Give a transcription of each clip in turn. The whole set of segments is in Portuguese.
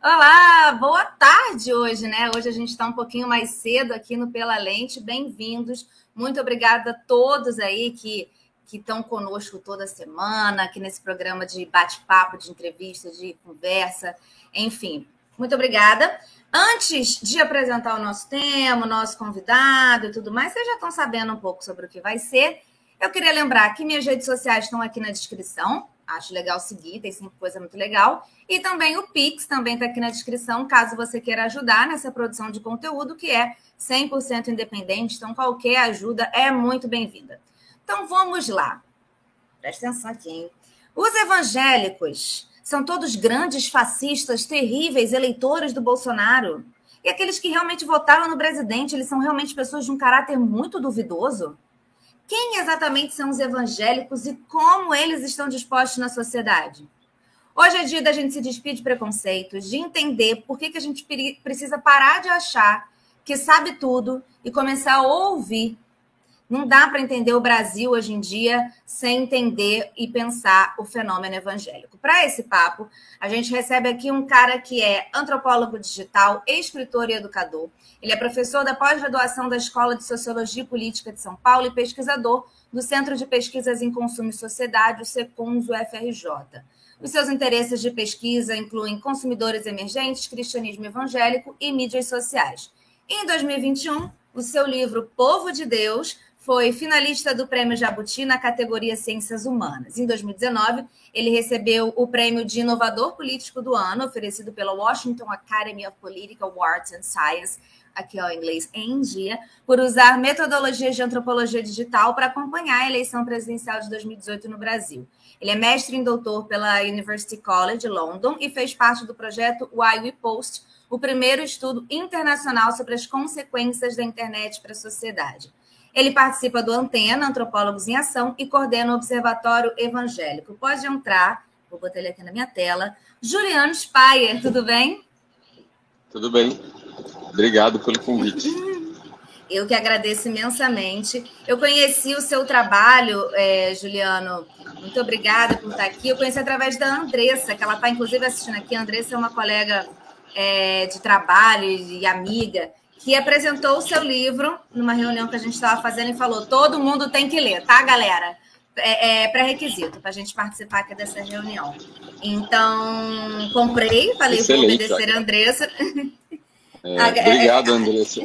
Olá, boa tarde hoje, né? Hoje a gente está um pouquinho mais cedo aqui no Pela Lente. Bem-vindos. Muito obrigada a todos aí que que estão conosco toda semana, aqui nesse programa de bate-papo, de entrevista, de conversa, enfim. Muito obrigada. Antes de apresentar o nosso tema, o nosso convidado e tudo mais, vocês já estão sabendo um pouco sobre o que vai ser. Eu queria lembrar que minhas redes sociais estão aqui na descrição. Acho legal seguir, tem sempre coisa muito legal. E também o Pix também está aqui na descrição, caso você queira ajudar nessa produção de conteúdo, que é 100% independente. Então, qualquer ajuda é muito bem-vinda. Então, vamos lá. Presta atenção aqui, hein? Os evangélicos são todos grandes fascistas, terríveis eleitores do Bolsonaro. E aqueles que realmente votaram no presidente, eles são realmente pessoas de um caráter muito duvidoso? Quem exatamente são os evangélicos e como eles estão dispostos na sociedade? Hoje é dia da gente se despedir de preconceitos, de entender por que, que a gente precisa parar de achar que sabe tudo e começar a ouvir não dá para entender o Brasil hoje em dia sem entender e pensar o fenômeno evangélico. Para esse papo, a gente recebe aqui um cara que é antropólogo digital, escritor e educador. Ele é professor da pós-graduação da Escola de Sociologia e Política de São Paulo e pesquisador do Centro de Pesquisas em Consumo e Sociedade, o SECONS, UFRJ. Os seus interesses de pesquisa incluem consumidores emergentes, cristianismo evangélico e mídias sociais. Em 2021, o seu livro Povo de Deus foi finalista do Prêmio Jabuti na categoria Ciências Humanas. Em 2019, ele recebeu o prêmio de Inovador Político do Ano, oferecido pela Washington Academy of Political Arts and Science, aqui ó, em inglês em dia, por usar metodologias de antropologia digital para acompanhar a eleição presidencial de 2018 no Brasil. Ele é mestre em doutor pela University College London e fez parte do projeto Why We Post, o primeiro estudo internacional sobre as consequências da internet para a sociedade. Ele participa do Antena, Antropólogos em Ação, e coordena o Observatório Evangélico. Pode entrar, vou botar ele aqui na minha tela. Juliano Spayer, tudo bem? Tudo bem. Obrigado pelo convite. Eu que agradeço imensamente. Eu conheci o seu trabalho, é, Juliano. Muito obrigada por estar aqui. Eu conheci através da Andressa, que ela está, inclusive, assistindo aqui. A Andressa é uma colega é, de trabalho e amiga que apresentou o seu livro numa reunião que a gente estava fazendo e falou: todo mundo tem que ler, tá, galera? É, é pré-requisito para a gente participar aqui dessa reunião. Então, comprei, falei, Excelente, vou obedecer a Andressa. É, obrigado, Andressa.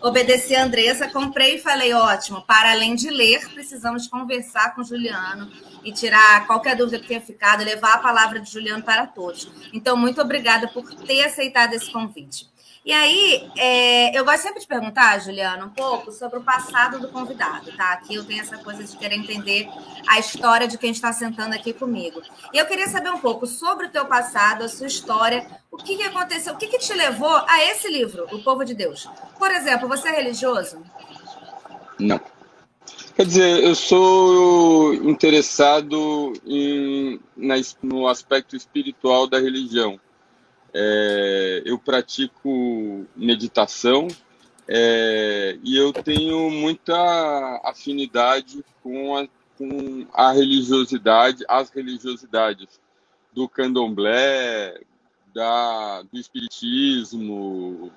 Obedeci a Andressa, comprei e falei: ótimo, para além de ler, precisamos conversar com o Juliano e tirar qualquer dúvida que tenha ficado, levar a palavra de Juliano para todos. Então, muito obrigada por ter aceitado esse convite. E aí, é, eu gosto sempre de perguntar, Juliana, um pouco sobre o passado do convidado, tá? Aqui eu tenho essa coisa de querer entender a história de quem está sentando aqui comigo. E eu queria saber um pouco sobre o teu passado, a sua história, o que, que aconteceu, o que, que te levou a esse livro, O Povo de Deus. Por exemplo, você é religioso? Não. Quer dizer, eu sou interessado em, na, no aspecto espiritual da religião. É, eu pratico meditação é, e eu tenho muita afinidade com a, com a religiosidade, as religiosidades do candomblé, da, do espiritismo,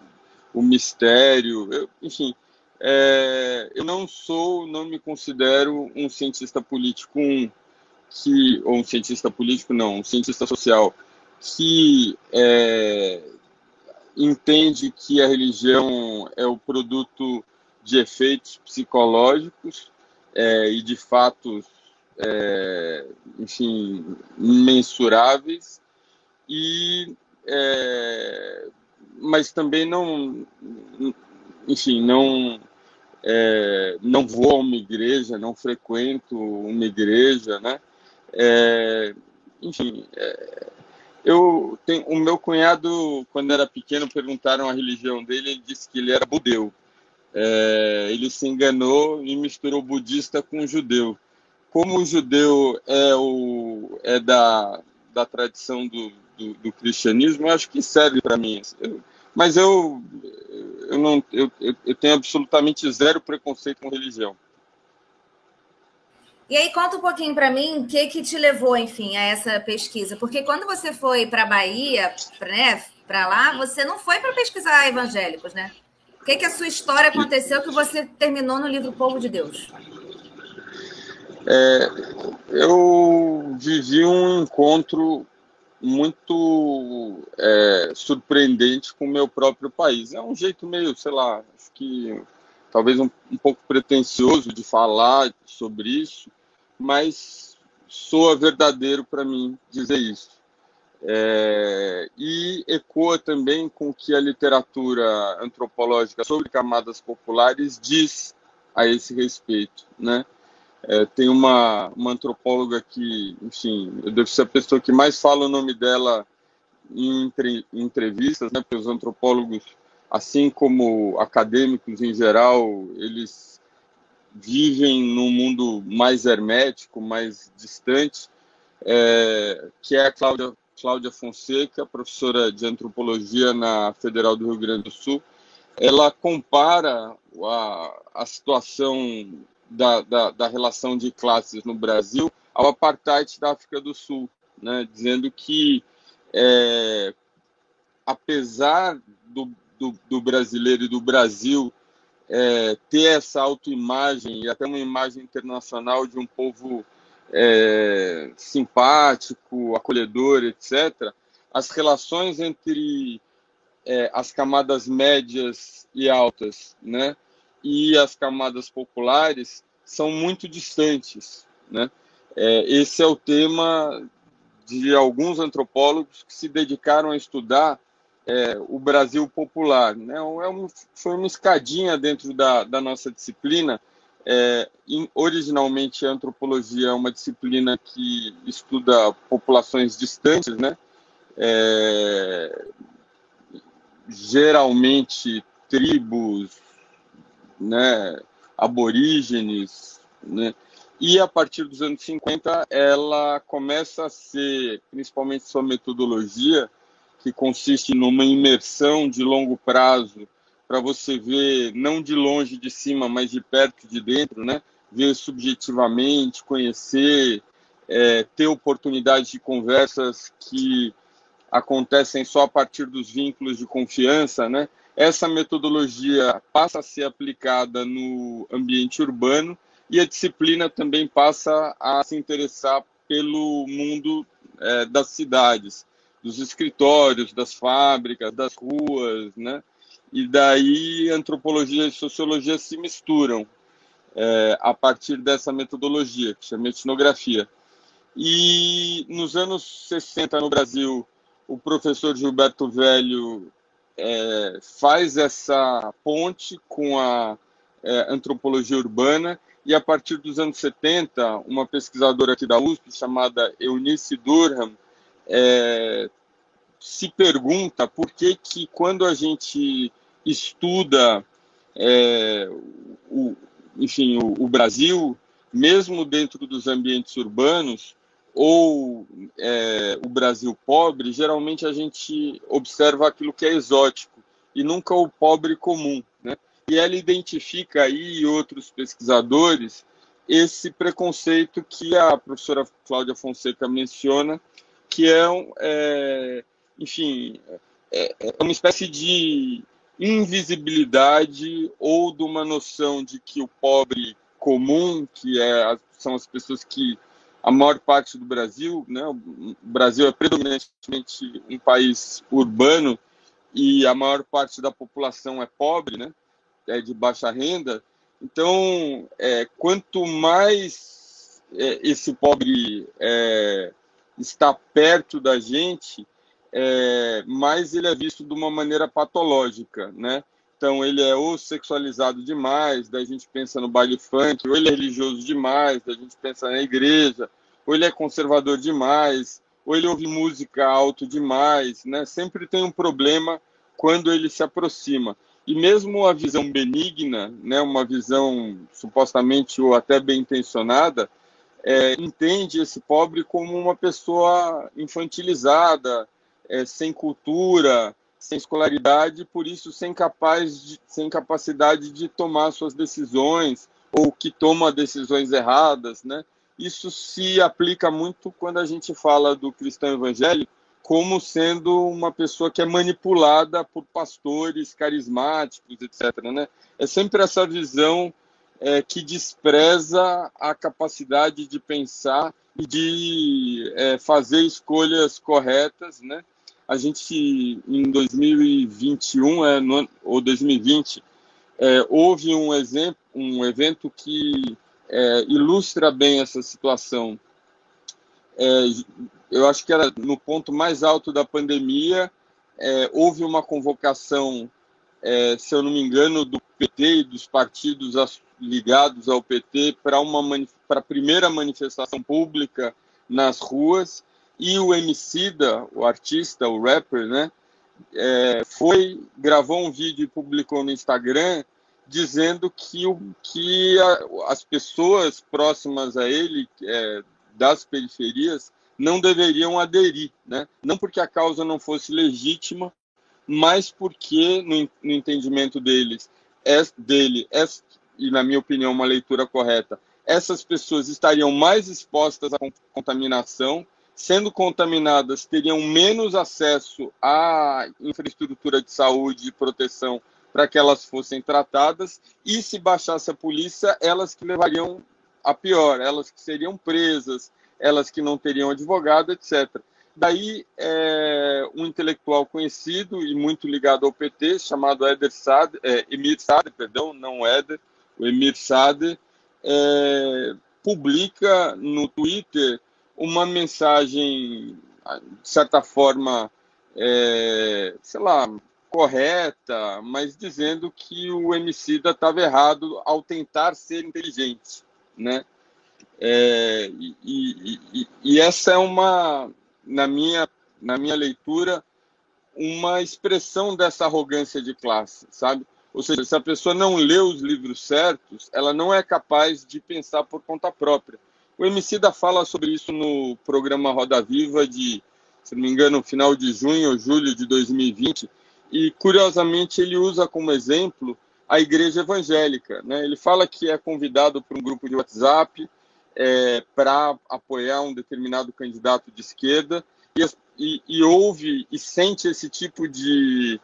o mistério, eu, enfim. É, eu não sou, não me considero um cientista político, um, que, ou um cientista político, não, um cientista social que é, entende que a religião é o produto de efeitos psicológicos é, e de fatos, é, enfim, imensuráveis, e, é, mas também não, enfim, não, é, não vou a uma igreja, não frequento uma igreja, né? É, enfim, é, eu tenho, o meu cunhado, quando era pequeno, perguntaram a religião dele, ele disse que ele era budeu. É, ele se enganou e misturou budista com judeu. Como o judeu é, o, é da, da tradição do, do, do cristianismo, eu acho que serve para mim. Eu, mas eu, eu, não, eu, eu tenho absolutamente zero preconceito com religião. E aí conta um pouquinho para mim o que que te levou, enfim, a essa pesquisa, porque quando você foi para Bahia, né, para lá, você não foi para pesquisar evangélicos, né? O que que a sua história aconteceu que você terminou no livro Povo de Deus? É, eu vivi um encontro muito é, surpreendente com o meu próprio país. É um jeito meio, sei lá, acho que talvez um, um pouco pretensioso de falar sobre isso, mas soa verdadeiro para mim dizer isso. É, e ecoa também com o que a literatura antropológica sobre camadas populares diz a esse respeito, né? É, tem uma, uma antropóloga que, enfim, eu devo ser a pessoa que mais fala o nome dela em, entre, em entrevistas, né? Porque os antropólogos, assim como acadêmicos em geral, eles vivem num mundo mais hermético, mais distante, é, que é a Cláudia, Cláudia Fonseca, professora de antropologia na Federal do Rio Grande do Sul. Ela compara a, a situação da, da, da, relação de classes no Brasil ao apartheid da África do Sul, né? dizendo que, é, apesar do, do, do, brasileiro e do Brasil é, ter essa autoimagem e até uma imagem internacional de um povo é, simpático, acolhedor, etc., as relações entre é, as camadas médias e altas, né? e as camadas populares são muito distantes. Né? É, esse é o tema de alguns antropólogos que se dedicaram a estudar é, o Brasil popular. Né? É um, foi uma escadinha dentro da, da nossa disciplina. É, in, originalmente, a antropologia é uma disciplina que estuda populações distantes, né? É, geralmente tribos, né, aborígenes, né? E a partir dos anos 50 ela começa a ser, principalmente sua metodologia, que consiste numa imersão de longo prazo para você ver não de longe de cima, mas de perto de dentro, né? Ver subjetivamente, conhecer, é, ter oportunidade de conversas que acontecem só a partir dos vínculos de confiança, né? essa metodologia passa a ser aplicada no ambiente urbano e a disciplina também passa a se interessar pelo mundo é, das cidades, dos escritórios, das fábricas, das ruas, né? E daí antropologia e sociologia se misturam é, a partir dessa metodologia, que chama etnografia. E nos anos 60 no Brasil, o professor Gilberto Velho é, faz essa ponte com a é, antropologia urbana e a partir dos anos 70, uma pesquisadora aqui da USP chamada Eunice Durham é, se pergunta por que que quando a gente estuda é, o, enfim, o, o Brasil, mesmo dentro dos ambientes urbanos, ou é, o Brasil pobre, geralmente a gente observa aquilo que é exótico e nunca o pobre comum. Né? E ela identifica aí, e outros pesquisadores, esse preconceito que a professora Cláudia Fonseca menciona, que é, é enfim, é, é uma espécie de invisibilidade ou de uma noção de que o pobre comum, que é, são as pessoas que a maior parte do Brasil, né? O Brasil é predominantemente um país urbano e a maior parte da população é pobre, né? É de baixa renda. Então, é, quanto mais é, esse pobre é, está perto da gente, é, mais ele é visto de uma maneira patológica, né? Então, ele é ou sexualizado demais, daí a gente pensa no baile funk, ou ele é religioso demais, daí a gente pensa na igreja, ou ele é conservador demais, ou ele ouve música alto demais, né? Sempre tem um problema quando ele se aproxima. E mesmo a visão benigna, né, uma visão supostamente ou até bem intencionada, é, entende esse pobre como uma pessoa infantilizada, é, sem cultura, sem escolaridade, por isso sem capaz de, sem capacidade de tomar suas decisões ou que toma decisões erradas, né? isso se aplica muito quando a gente fala do cristão evangélico como sendo uma pessoa que é manipulada por pastores carismáticos, etc. Né? É sempre essa visão é, que despreza a capacidade de pensar e de é, fazer escolhas corretas, né? A gente, em 2021 é, no, ou 2020, é, houve um, exemplo, um evento que é, ilustra bem essa situação. É, eu acho que era no ponto mais alto da pandemia, é, houve uma convocação, é, se eu não me engano, do PT e dos partidos ligados ao PT para uma para a primeira manifestação pública nas ruas e o Emicida, o artista, o rapper, né, é, foi gravou um vídeo e publicou no Instagram dizendo que o que a, as pessoas próximas a ele é, das periferias não deveriam aderir, né? Não porque a causa não fosse legítima, mas porque no, no entendimento deles é dele é e na minha opinião uma leitura correta essas pessoas estariam mais expostas à contaminação sendo contaminadas, teriam menos acesso à infraestrutura de saúde e proteção para que elas fossem tratadas, e se baixasse a polícia, elas que levariam a pior, elas que seriam presas, elas que não teriam advogado, etc. Daí, é, um intelectual conhecido e muito ligado ao PT, chamado Eder Sade, é, Emir Sade, perdão, não Eder, o Emir Sade, é, publica no Twitter uma mensagem, de certa forma, é, sei lá, correta, mas dizendo que o Emicida estava errado ao tentar ser inteligente, né? É, e, e, e, e, essa é uma, na minha, na minha leitura, uma expressão dessa arrogância de classe, sabe? Ou seja, se a pessoa não lê os livros certos, ela não é capaz de pensar por conta própria. O Emicida fala sobre isso no programa Roda Viva de, se não me engano, final de junho ou julho de 2020. E, curiosamente, ele usa como exemplo a igreja evangélica. Né? Ele fala que é convidado por um grupo de WhatsApp é, para apoiar um determinado candidato de esquerda e, e, e ouve e sente esse tipo de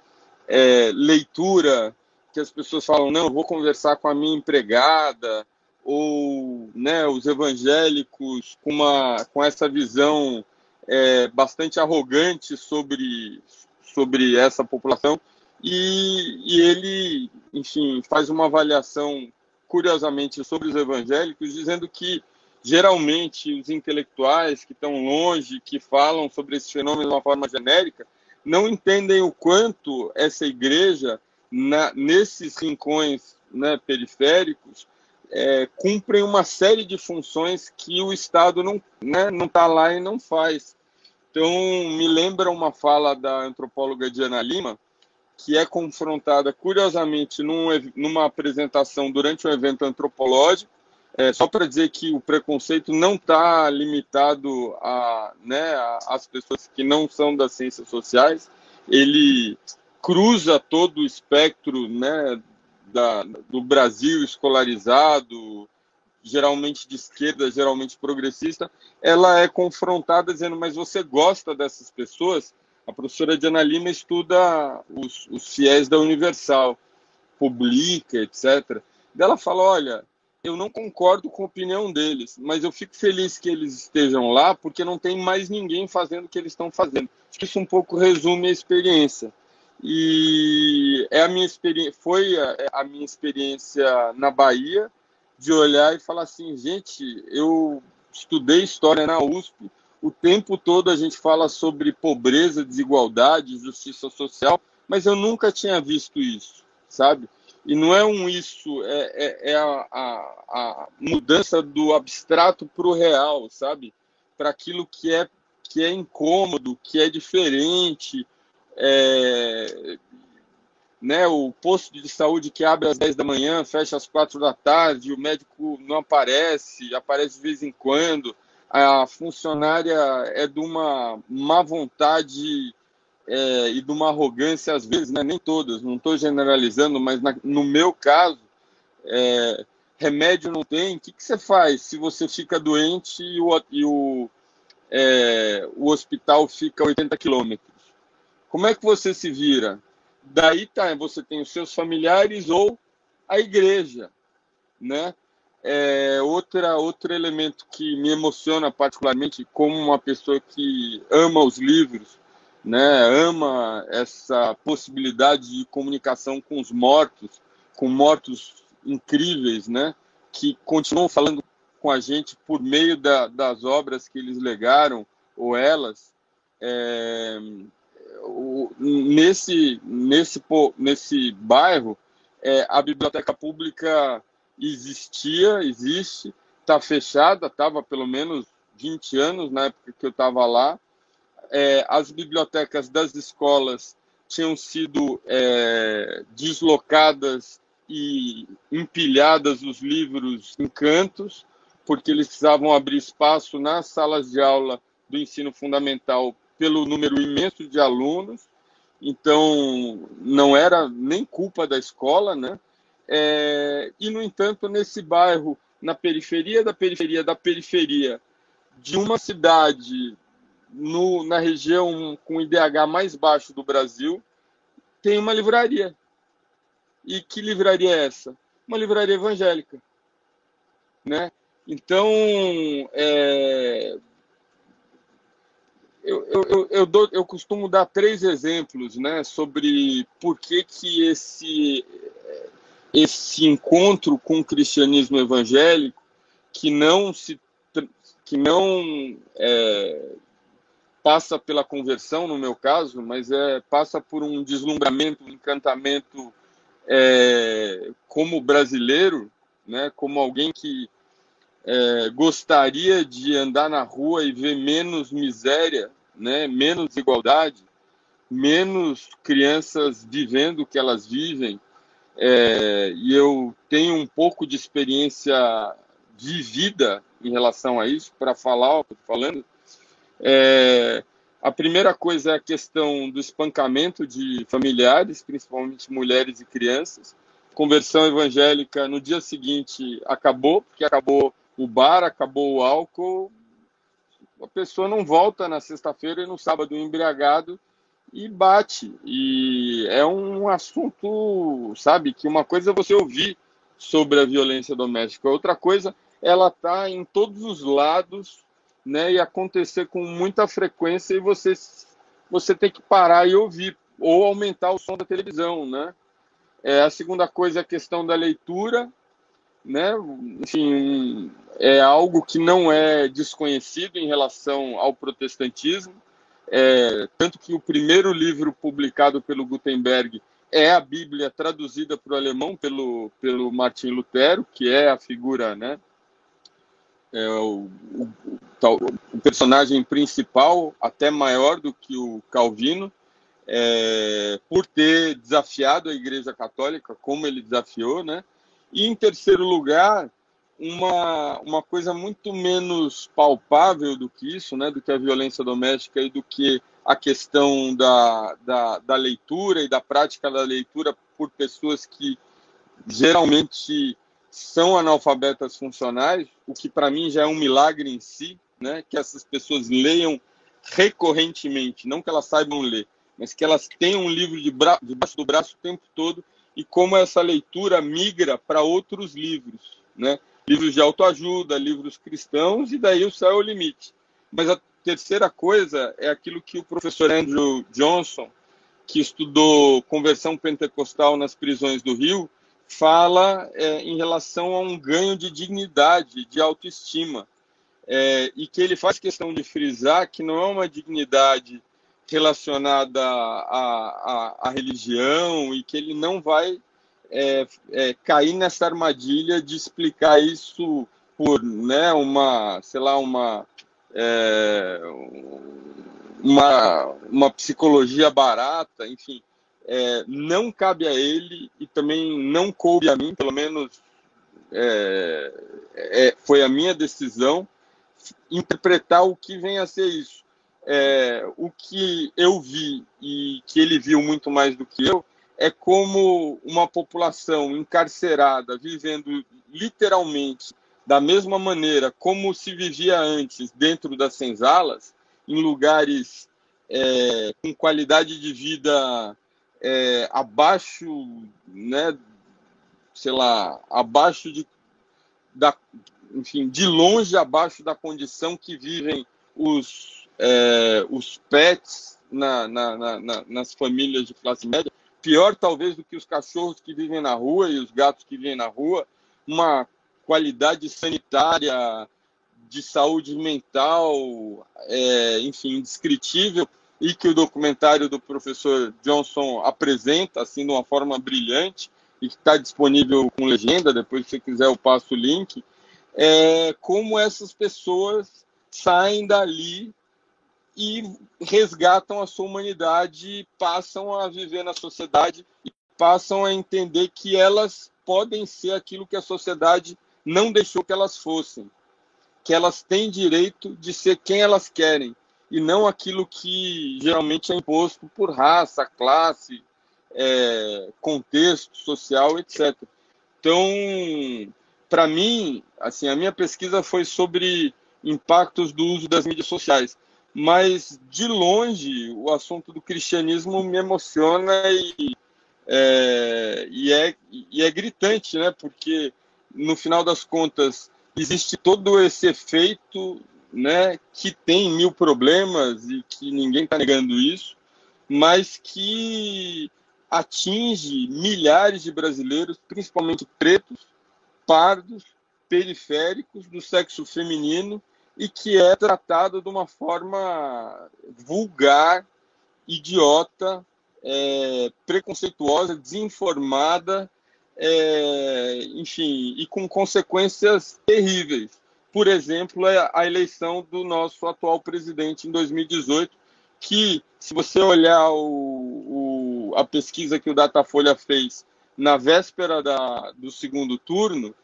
é, leitura que as pessoas falam, não, vou conversar com a minha empregada, ou né, os evangélicos com, uma, com essa visão é, bastante arrogante sobre, sobre essa população. E, e ele, enfim, faz uma avaliação, curiosamente, sobre os evangélicos, dizendo que geralmente os intelectuais que estão longe, que falam sobre esse fenômeno de uma forma genérica, não entendem o quanto essa igreja, na, nesses rincões né, periféricos, é, cumprem uma série de funções que o Estado não né, não está lá e não faz. Então, me lembra uma fala da antropóloga Diana Lima, que é confrontada, curiosamente, num, numa apresentação durante um evento antropológico, é, só para dizer que o preconceito não está limitado a, né, às pessoas que não são das ciências sociais, ele cruza todo o espectro né, da, do Brasil escolarizado, geralmente de esquerda, geralmente progressista, ela é confrontada dizendo: Mas você gosta dessas pessoas? A professora Diana Lima estuda os, os fiéis da Universal, publica, etc. Ela fala: Olha, eu não concordo com a opinião deles, mas eu fico feliz que eles estejam lá porque não tem mais ninguém fazendo o que eles estão fazendo. Acho que isso um pouco resume a experiência. E é a minha experiência, foi a, a, minha experiência na Bahia de olhar e falar assim, gente, eu estudei história na USP, o tempo todo a gente fala sobre pobreza, desigualdade, justiça social, mas eu nunca tinha visto isso, sabe? E não é um isso, é, é, é a, a, a, mudança do abstrato para o real, sabe? Para aquilo que é, que é incômodo, que é diferente, é, né, o posto de saúde que abre às 10 da manhã, fecha às 4 da tarde, o médico não aparece, aparece de vez em quando, a funcionária é de uma má vontade é, e de uma arrogância, às vezes, né, nem todas, não estou generalizando, mas na, no meu caso, é, remédio não tem, o que, que você faz se você fica doente e o, e o, é, o hospital fica a 80 quilômetros? Como é que você se vira? Daí tá, você tem os seus familiares ou a igreja, né? É, outra, outro elemento que me emociona particularmente como uma pessoa que ama os livros, né, ama essa possibilidade de comunicação com os mortos, com mortos incríveis, né, que continuam falando com a gente por meio da, das obras que eles legaram ou elas. É, o, nesse, nesse, nesse bairro, é, a biblioteca pública existia, existe, está fechada, estava pelo menos 20 anos na época que eu estava lá. É, as bibliotecas das escolas tinham sido é, deslocadas e empilhadas os livros em cantos, porque eles precisavam abrir espaço nas salas de aula do ensino fundamental pelo número imenso de alunos. Então, não era nem culpa da escola, né? É, e, no entanto, nesse bairro, na periferia da periferia da periferia de uma cidade no, na região com IDH mais baixo do Brasil, tem uma livraria. E que livraria é essa? Uma livraria evangélica. Né? Então, é, eu, eu, eu, dou, eu costumo dar três exemplos né, sobre por que, que esse esse encontro com o cristianismo evangélico que não se que não é, passa pela conversão no meu caso, mas é passa por um deslumbramento, um encantamento é, como brasileiro, né, como alguém que é, gostaria de andar na rua e ver menos miséria, né, menos desigualdade, menos crianças vivendo o que elas vivem, é, e eu tenho um pouco de experiência vivida em relação a isso, para falar falando. É, a primeira coisa é a questão do espancamento de familiares, principalmente mulheres e crianças. Conversão evangélica no dia seguinte acabou, porque acabou o bar, acabou o álcool. A pessoa não volta na sexta-feira e no sábado embriagado e bate. E é um assunto, sabe, que uma coisa é você ouvir sobre a violência doméstica, outra coisa, ela tá em todos os lados, né, e acontecer com muita frequência e você você tem que parar e ouvir ou aumentar o som da televisão, né? É, a segunda coisa é a questão da leitura, né? Enfim, é algo que não é desconhecido em relação ao protestantismo. É, tanto que o primeiro livro publicado pelo Gutenberg é a Bíblia traduzida para o alemão pelo, pelo Martin Lutero, que é a figura, né? É o, o, o, personagem principal, até maior do que o Calvino, é, por ter desafiado a Igreja Católica, como ele desafiou, né? E em terceiro lugar, uma, uma coisa muito menos palpável do que isso, né, do que a violência doméstica e do que a questão da, da, da leitura e da prática da leitura por pessoas que geralmente são analfabetas funcionais, o que para mim já é um milagre em si, né, que essas pessoas leiam recorrentemente, não que elas saibam ler, mas que elas tenham um livro de bra debaixo do braço o tempo todo e como essa leitura migra para outros livros, né? livros de autoajuda, livros cristãos, e daí o céu é o limite. Mas a terceira coisa é aquilo que o professor Andrew Johnson, que estudou conversão pentecostal nas prisões do Rio, fala é, em relação a um ganho de dignidade, de autoestima. É, e que ele faz questão de frisar que não é uma dignidade relacionada à, à, à religião e que ele não vai é, é, cair nessa armadilha de explicar isso por né, uma, sei lá, uma, é, uma, uma psicologia barata, enfim, é, não cabe a ele e também não coube a mim, pelo menos é, é, foi a minha decisão interpretar o que vem a ser isso. o que eu vi e que ele viu muito mais do que eu é como uma população encarcerada, vivendo literalmente da mesma maneira como se vivia antes dentro das senzalas, em lugares é, com qualidade de vida é, abaixo, né, sei lá, abaixo de, da, enfim, de longe abaixo da condição que vivem os, é, os pets na, na, na, nas famílias de classe média, pior talvez do que os cachorros que vivem na rua e os gatos que vivem na rua, uma qualidade sanitária, de saúde mental, é, enfim, indescritível, e que o documentário do professor Johnson apresenta assim de uma forma brilhante e que está disponível com legenda, depois se quiser eu passo o link, é, como essas pessoas saem dali e resgatam a sua humanidade, passam a viver na sociedade e passam a entender que elas podem ser aquilo que a sociedade não deixou que elas fossem, que elas têm direito de ser quem elas querem e não aquilo que geralmente é imposto por raça, classe, é, contexto social, etc. Então, para mim, assim, a minha pesquisa foi sobre impactos do uso das mídias sociais, mas de longe o assunto do cristianismo me emociona e é, e, é, e é gritante, né? Porque no final das contas existe todo esse efeito, né? Que tem mil problemas e que ninguém está negando isso, mas que atinge milhares de brasileiros, principalmente pretos, pardos, periféricos do sexo feminino e que é tratado de uma forma vulgar, idiota, é, preconceituosa, desinformada, é, enfim, e com consequências terríveis. Por exemplo, é a eleição do nosso atual presidente em 2018, que, se você olhar o, o, a pesquisa que o Datafolha fez na véspera da, do segundo turno,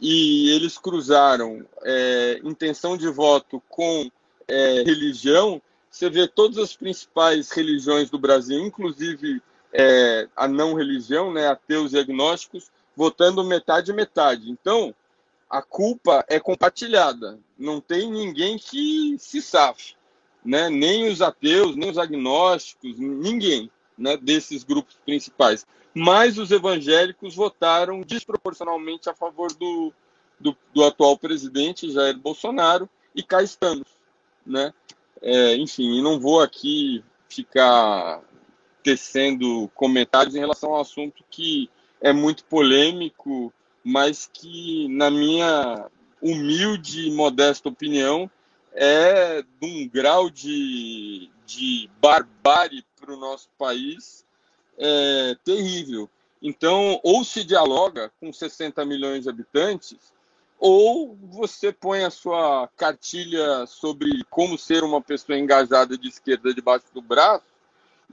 e eles cruzaram é, intenção de voto com é, religião, você vê todas as principais religiões do Brasil, inclusive é, a não religião, né, ateus e agnósticos, votando metade metade. Então, a culpa é compartilhada. Não tem ninguém que se safe, né? Nem os ateus, nem os agnósticos, ninguém, né, desses grupos principais. Mas os evangélicos votaram desproporcionalmente a favor do, do, do atual presidente Jair Bolsonaro e cá estamos, né? É, enfim, não vou aqui ficar tecendo comentários em relação ao assunto que é muito polêmico, mas que, na minha humilde e modesta opinião, é de um grau de, de barbárie para o nosso país é, terrível. Então, ou se dialoga com 60 milhões de habitantes, ou você põe a sua cartilha sobre como ser uma pessoa engajada de esquerda debaixo do braço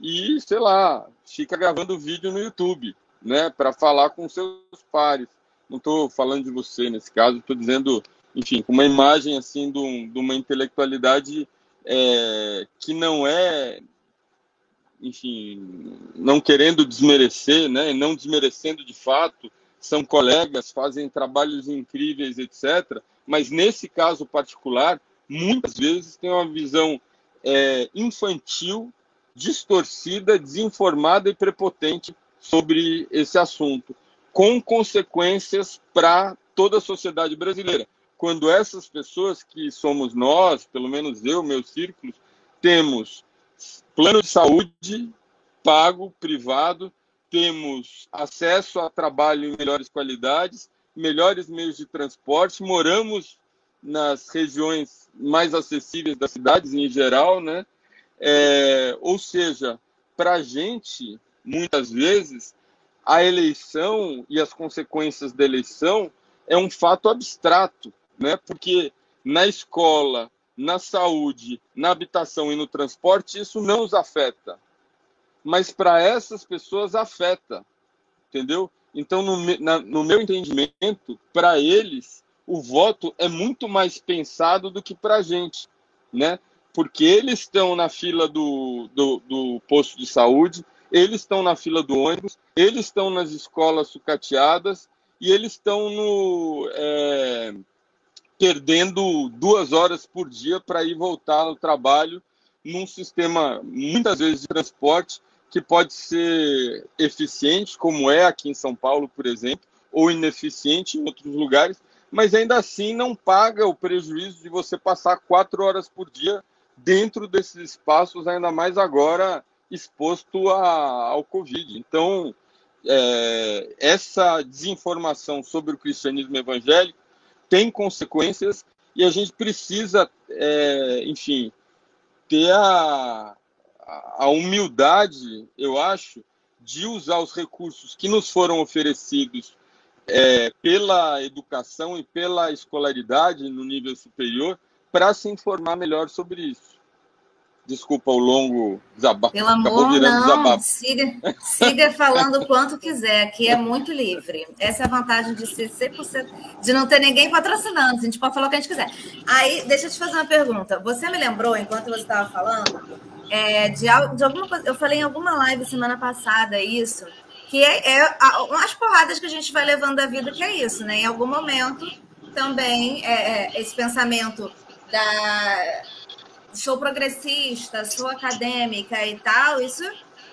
e, sei lá, fica gravando vídeo no YouTube, né, para falar com seus pares. Não estou falando de você nesse caso, estou dizendo, enfim, com uma imagem assim de, um, de uma intelectualidade é, que não é, enfim, não querendo desmerecer, né, não desmerecendo de fato são colegas, fazem trabalhos incríveis, etc. Mas nesse caso particular, muitas vezes tem uma visão é, infantil, distorcida, desinformada e prepotente sobre esse assunto, com consequências para toda a sociedade brasileira. Quando essas pessoas que somos nós, pelo menos eu, meus círculos, temos plano de saúde pago, privado, temos acesso a trabalho em melhores qualidades, melhores meios de transporte, moramos nas regiões mais acessíveis das cidades em geral, né? É, ou seja, para a gente, muitas vezes, a eleição e as consequências da eleição é um fato abstrato, né? Porque na escola, na saúde, na habitação e no transporte, isso não os afeta mas para essas pessoas afeta, entendeu? Então, no, na, no meu entendimento, para eles, o voto é muito mais pensado do que para a gente, né? Porque eles estão na fila do, do, do posto de saúde, eles estão na fila do ônibus, eles estão nas escolas sucateadas e eles estão no é, perdendo duas horas por dia para ir voltar no trabalho num sistema muitas vezes de transporte que pode ser eficiente, como é aqui em São Paulo, por exemplo, ou ineficiente em outros lugares, mas ainda assim não paga o prejuízo de você passar quatro horas por dia dentro desses espaços, ainda mais agora exposto a, ao Covid. Então, é, essa desinformação sobre o cristianismo evangélico tem consequências e a gente precisa, é, enfim, ter a, a humildade, eu acho, de usar os recursos que nos foram oferecidos é, pela educação e pela escolaridade no nível superior para se informar melhor sobre isso. Desculpa o longo desabafo. Pelo amor, não. Desabafo. Siga, siga falando o quanto quiser, aqui é muito livre. Essa é a vantagem de ser 100%, de não ter ninguém patrocinando. A gente pode falar o que a gente quiser. Aí, deixa eu te fazer uma pergunta. Você me lembrou, enquanto você estava falando, é, de, de alguma coisa. Eu falei em alguma live semana passada isso, que é, é as porradas que a gente vai levando da vida, que é isso, né? Em algum momento também é, é esse pensamento da sou progressista, sou acadêmica e tal, isso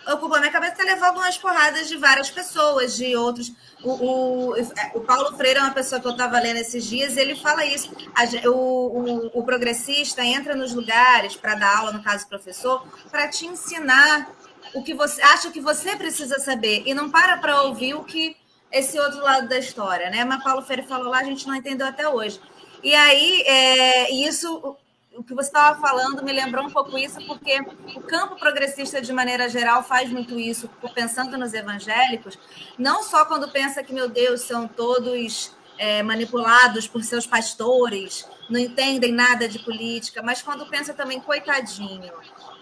ocupa minha cabeça que levou algumas porradas de várias pessoas, de outros. O, o, o Paulo Freire é uma pessoa que eu estava lendo esses dias, ele fala isso. A, o, o, o, progressista entra nos lugares para dar aula, no caso, professor, para te ensinar o que você acha que você precisa saber e não para para ouvir o que esse outro lado da história, né? Mas Paulo Freire falou lá, a gente não entendeu até hoje. E aí, é, isso o que você estava falando me lembrou um pouco isso, porque o campo progressista, de maneira geral, faz muito isso, pensando nos evangélicos, não só quando pensa que, meu Deus, são todos é, manipulados por seus pastores, não entendem nada de política, mas quando pensa também, coitadinho,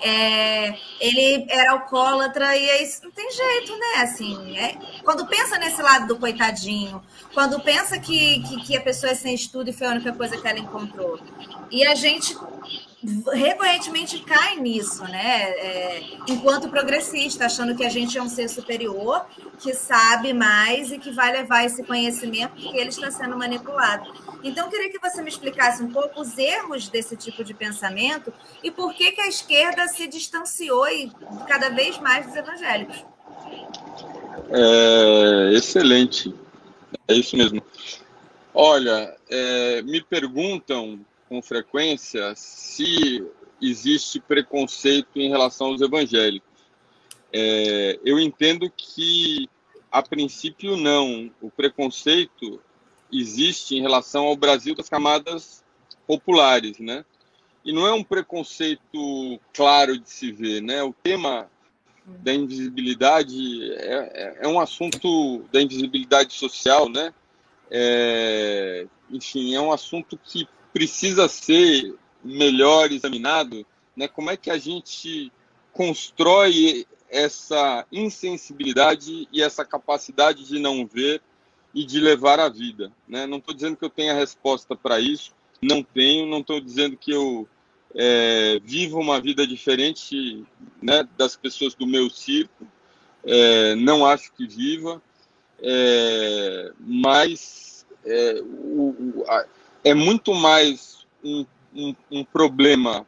é, ele era alcoólatra e é isso não tem jeito, né? Assim, é, quando pensa nesse lado do coitadinho, quando pensa que, que, que, a pessoa é sem estudo e foi a única coisa que ela encontrou. E a gente recorrentemente cai nisso, né? É, enquanto progressista, achando que a gente é um ser superior, que sabe mais e que vai levar esse conhecimento porque ele está sendo manipulado. Então, eu queria que você me explicasse um pouco os erros desse tipo de pensamento e por que, que a esquerda se distanciou e cada vez mais dos evangélicos. É, excelente, é isso mesmo. Olha, é, me perguntam com frequência se existe preconceito em relação aos evangélicos. É, eu entendo que, a princípio, não. O preconceito existe em relação ao Brasil das camadas populares, né? E não é um preconceito claro de se ver, né? O tema da invisibilidade é, é, é um assunto da invisibilidade social, né? É, enfim, é um assunto que precisa ser melhor examinado, né? Como é que a gente constrói essa insensibilidade e essa capacidade de não ver e de levar a vida. Né? Não estou dizendo que eu tenha resposta para isso, não tenho, não estou dizendo que eu é, vivo uma vida diferente né, das pessoas do meu círculo, é, não acho que viva, é, mas é, o, o, a, é, muito mais um, um, um problema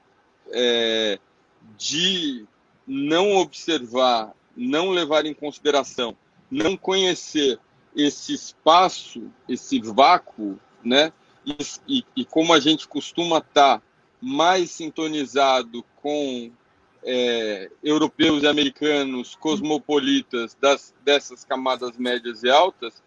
é, de não observar, não levar em consideração, não conhecer esse espaço, esse vácuo, né? E, e, e como a gente costuma estar tá mais sintonizado com é, europeus e americanos cosmopolitas das, dessas camadas médias e altas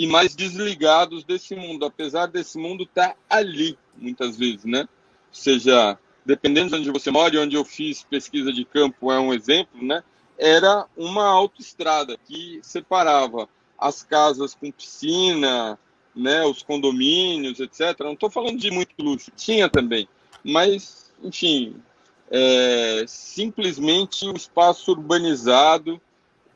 e mais desligados desse mundo, apesar desse mundo estar tá ali muitas vezes, né? Ou seja, dependendo de onde você mora, onde eu fiz pesquisa de campo é um exemplo, né? Era uma autoestrada que separava as casas com piscina, né, os condomínios, etc. Não estou falando de muito luxo, tinha também, mas, enfim, é, simplesmente um espaço urbanizado,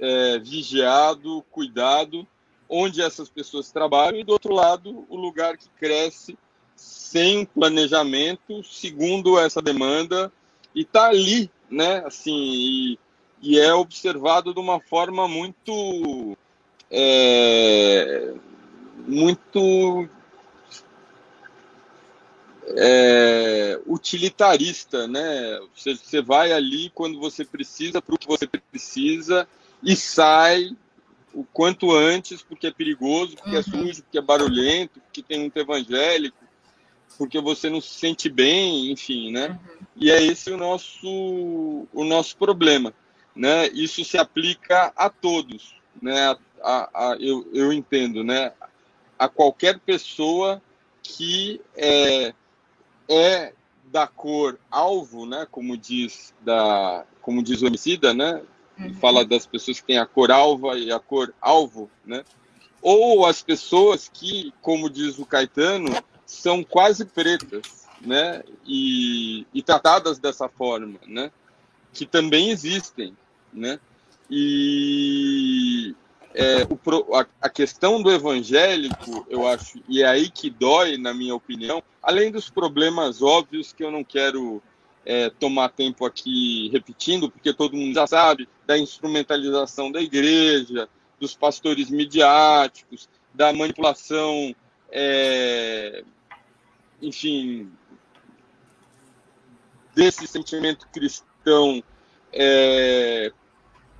é, vigiado, cuidado, onde essas pessoas trabalham, e do outro lado, o lugar que cresce sem planejamento, segundo essa demanda, e está ali, né, assim, e, e é observado de uma forma muito é, muito é, utilitarista, né? Você, você vai ali quando você precisa, para o que você precisa, e sai o quanto antes, porque é perigoso, porque é uhum. é sujo, porque é barulhento, porque tem muito evangélico, porque você não se sente bem, enfim, né? Uhum. E é esse o nosso, o nosso problema, né? Isso se aplica a todos, né? A, a, a, eu, eu entendo, né? A qualquer pessoa que é, é da cor alvo, né? Como diz da, como diz o homicida, né? Uhum. Fala das pessoas que têm a cor alva e a cor alvo, né? Ou as pessoas que, como diz o Caetano, são quase pretas, né? E, e tratadas dessa forma, né? Que também existem, né? E é, o, a, a, questão do evangélico, eu acho, e é aí que dói, na minha opinião, além dos problemas óbvios que eu não quero é, tomar tempo aqui repetindo, porque todo mundo já sabe, da instrumentalização da igreja, dos pastores midiáticos, da manipulação, é, enfim, desse sentimento cristão é,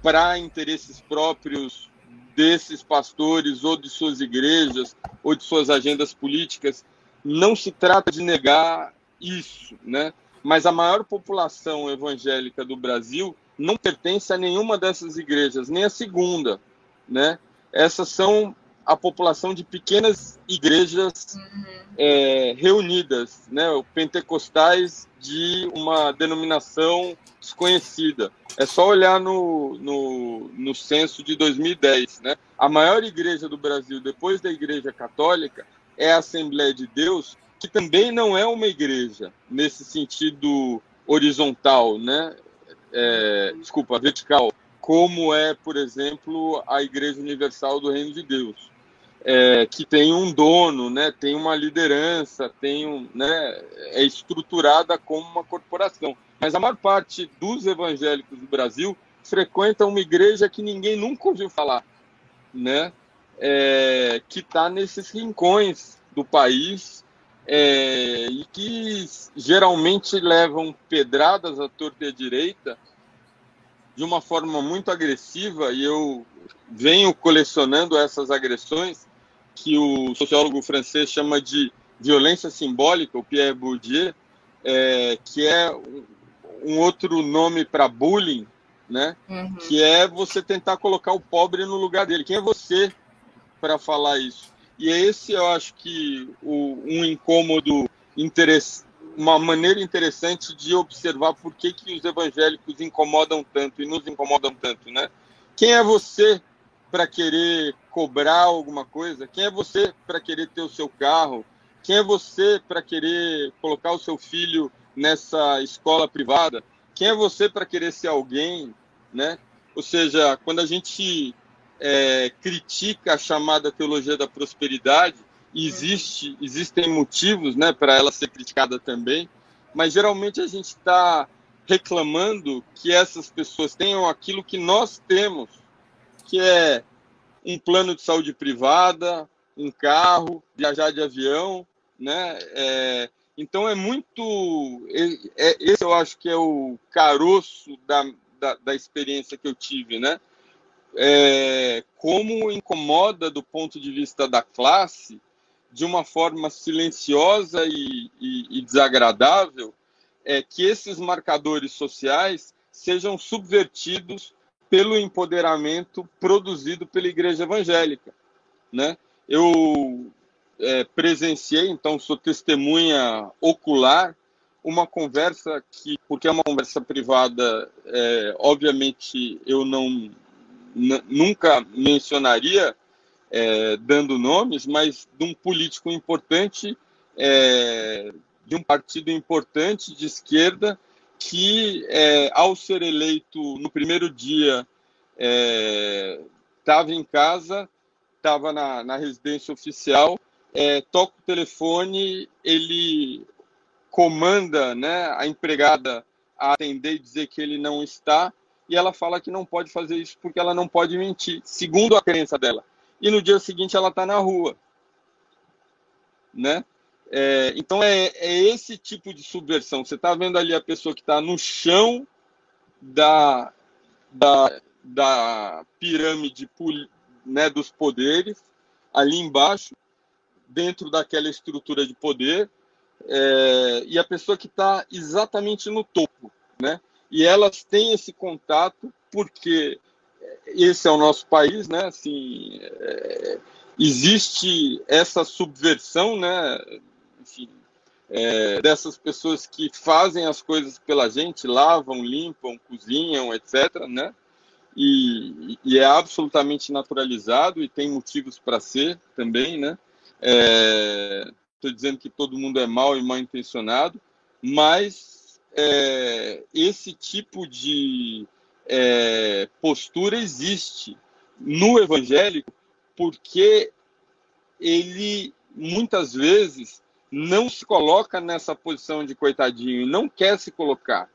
para interesses próprios desses pastores ou de suas igrejas ou de suas agendas políticas. Não se trata de negar isso, né? Mas a maior população evangélica do Brasil não pertence a nenhuma dessas igrejas, nem a segunda, né? Essas são a população de pequenas igrejas uhum. é, reunidas, né? Pentecostais de uma denominação desconhecida. É só olhar no, no, no censo de 2010, né? A maior igreja do Brasil, depois da Igreja Católica, é a Assembleia de Deus, que também não é uma igreja nesse sentido horizontal, né? É, desculpa, vertical, como é, por exemplo, a Igreja Universal do Reino de Deus, é, que tem um dono, né? Tem uma liderança, tem um, né? É estruturada como uma corporação. Mas a maior parte dos evangélicos do Brasil frequenta uma igreja que ninguém nunca ouviu falar, né? É, que está nesses rincões do país é, e que geralmente levam pedradas à torta e à direita de uma forma muito agressiva e eu venho colecionando essas agressões que o sociólogo francês chama de violência simbólica, o Pierre Bourdieu, é, que é um outro nome para bullying, né? Uhum. Que é você tentar colocar o pobre no lugar dele. Quem é você para falar isso? E é esse, eu acho que o, um incômodo, uma maneira interessante de observar por que, que os evangélicos incomodam tanto e nos incomodam tanto, né? Quem é você para querer cobrar alguma coisa? Quem é você para querer ter o seu carro? Quem é você para querer colocar o seu filho nessa escola privada? Quem é você para querer ser alguém, né? Ou seja, quando a gente é, critica a chamada teologia da prosperidade, existe, existem motivos né, para ela ser criticada também, mas geralmente a gente está reclamando que essas pessoas tenham aquilo que nós temos, que é um plano de saúde privada, um carro, viajar de avião, né? É, então é muito, é, é, esse eu acho que é o caroço da, da, da experiência que eu tive, né? É, como incomoda do ponto de vista da classe, de uma forma silenciosa e, e, e desagradável, é que esses marcadores sociais sejam subvertidos pelo empoderamento produzido pela Igreja Evangélica, né? Eu é, presenciei, então sou testemunha ocular, uma conversa que, porque é uma conversa privada, é, obviamente eu não nunca mencionaria é, dando nomes, mas de um político importante, é, de um partido importante de esquerda, que, é, ao ser eleito no primeiro dia, estava é, em casa, estava na, na, residência oficial, é, toca o telefone, ele comanda né, a empregada a atender e dizer que ele não está, e ela fala que não pode fazer isso porque ela não pode mentir, segundo a crença dela. E no dia seguinte ela está na rua, né? É, então é, é, esse tipo de subversão. Você está vendo ali a pessoa que está no chão da, da, da pirâmide né, dos poderes, ali embaixo, dentro daquela estrutura de poder, é, e a pessoa que está exatamente no topo, né? E elas têm esse contato porque esse é o nosso país, né? Assim, é, existe essa subversão, né? Enfim, é, dessas pessoas que fazem as coisas pela gente, lavam, limpam, cozinham, etc., né? E, e é absolutamente naturalizado e tem motivos para ser também, né? Estou é, dizendo que todo mundo é mal e mal intencionado, mas é, esse tipo de é, postura existe no evangélico porque ele muitas vezes não se coloca nessa posição de coitadinho, não quer se colocar,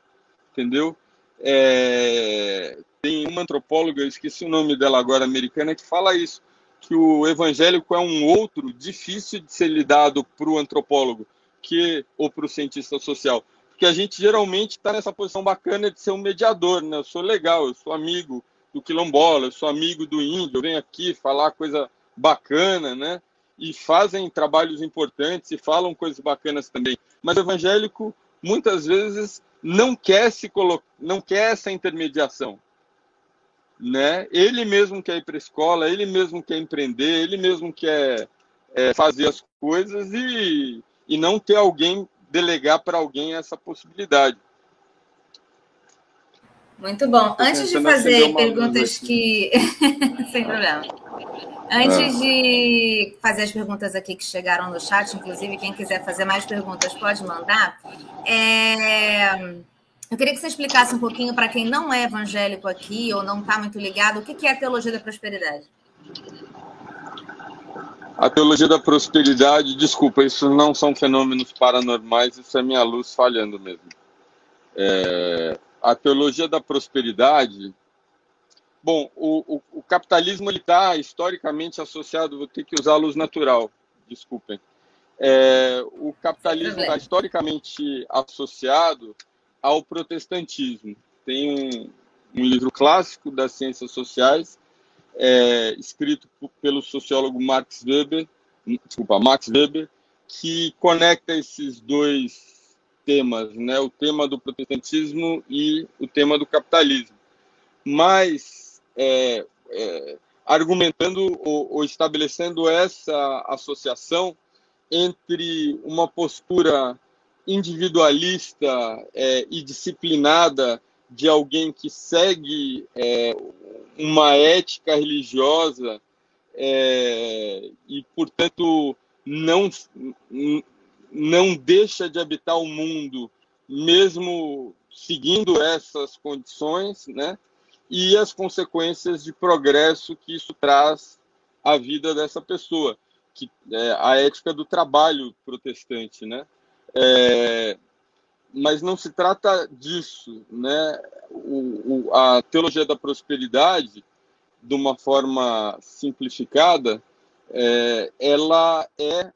entendeu? É, tem uma antropóloga, eu esqueci o nome dela agora, americana, que fala isso, que o evangélico é um outro difícil de ser lidado para o antropólogo que ou para o cientista social, porque a gente geralmente está nessa posição bacana de ser um mediador, né? Eu sou legal, eu sou amigo do quilombola, eu sou amigo do índio, eu venho aqui falar coisa bacana, né? E fazem trabalhos importantes e falam coisas bacanas também. Mas o evangélico muitas vezes não quer se colocar, não quer essa intermediação, né? Ele mesmo quer ir para a escola, ele mesmo quer empreender, ele mesmo quer é, fazer as coisas e, e não ter alguém delegar para alguém essa possibilidade. Muito bom. Antes de fazer perguntas que. Sem problema. Antes ah. de fazer as perguntas aqui que chegaram no chat, inclusive, quem quiser fazer mais perguntas pode mandar. É... Eu queria que você explicasse um pouquinho para quem não é evangélico aqui ou não está muito ligado, o que é a teologia da prosperidade? A teologia da prosperidade, desculpa, isso não são fenômenos paranormais, isso é minha luz falhando mesmo. É, a teologia da prosperidade, bom, o, o, o capitalismo está historicamente associado, vou ter que usar a luz natural, desculpem. É, o capitalismo está historicamente associado ao protestantismo. Tem um, um livro clássico das ciências sociais é, escrito pelo sociólogo Max Weber, desculpa, Max Weber, que conecta esses dois temas, né, o tema do protestantismo e o tema do capitalismo, mas é, é, argumentando ou, ou estabelecendo essa associação entre uma postura individualista é, e disciplinada de alguém que segue é, uma ética religiosa é, e, portanto, não, não deixa de habitar o mundo, mesmo seguindo essas condições, né? E as consequências de progresso que isso traz à vida dessa pessoa, que é a ética do trabalho protestante, né? É, mas não se trata disso, né? O, o, a teologia da prosperidade, de uma forma simplificada, é, ela é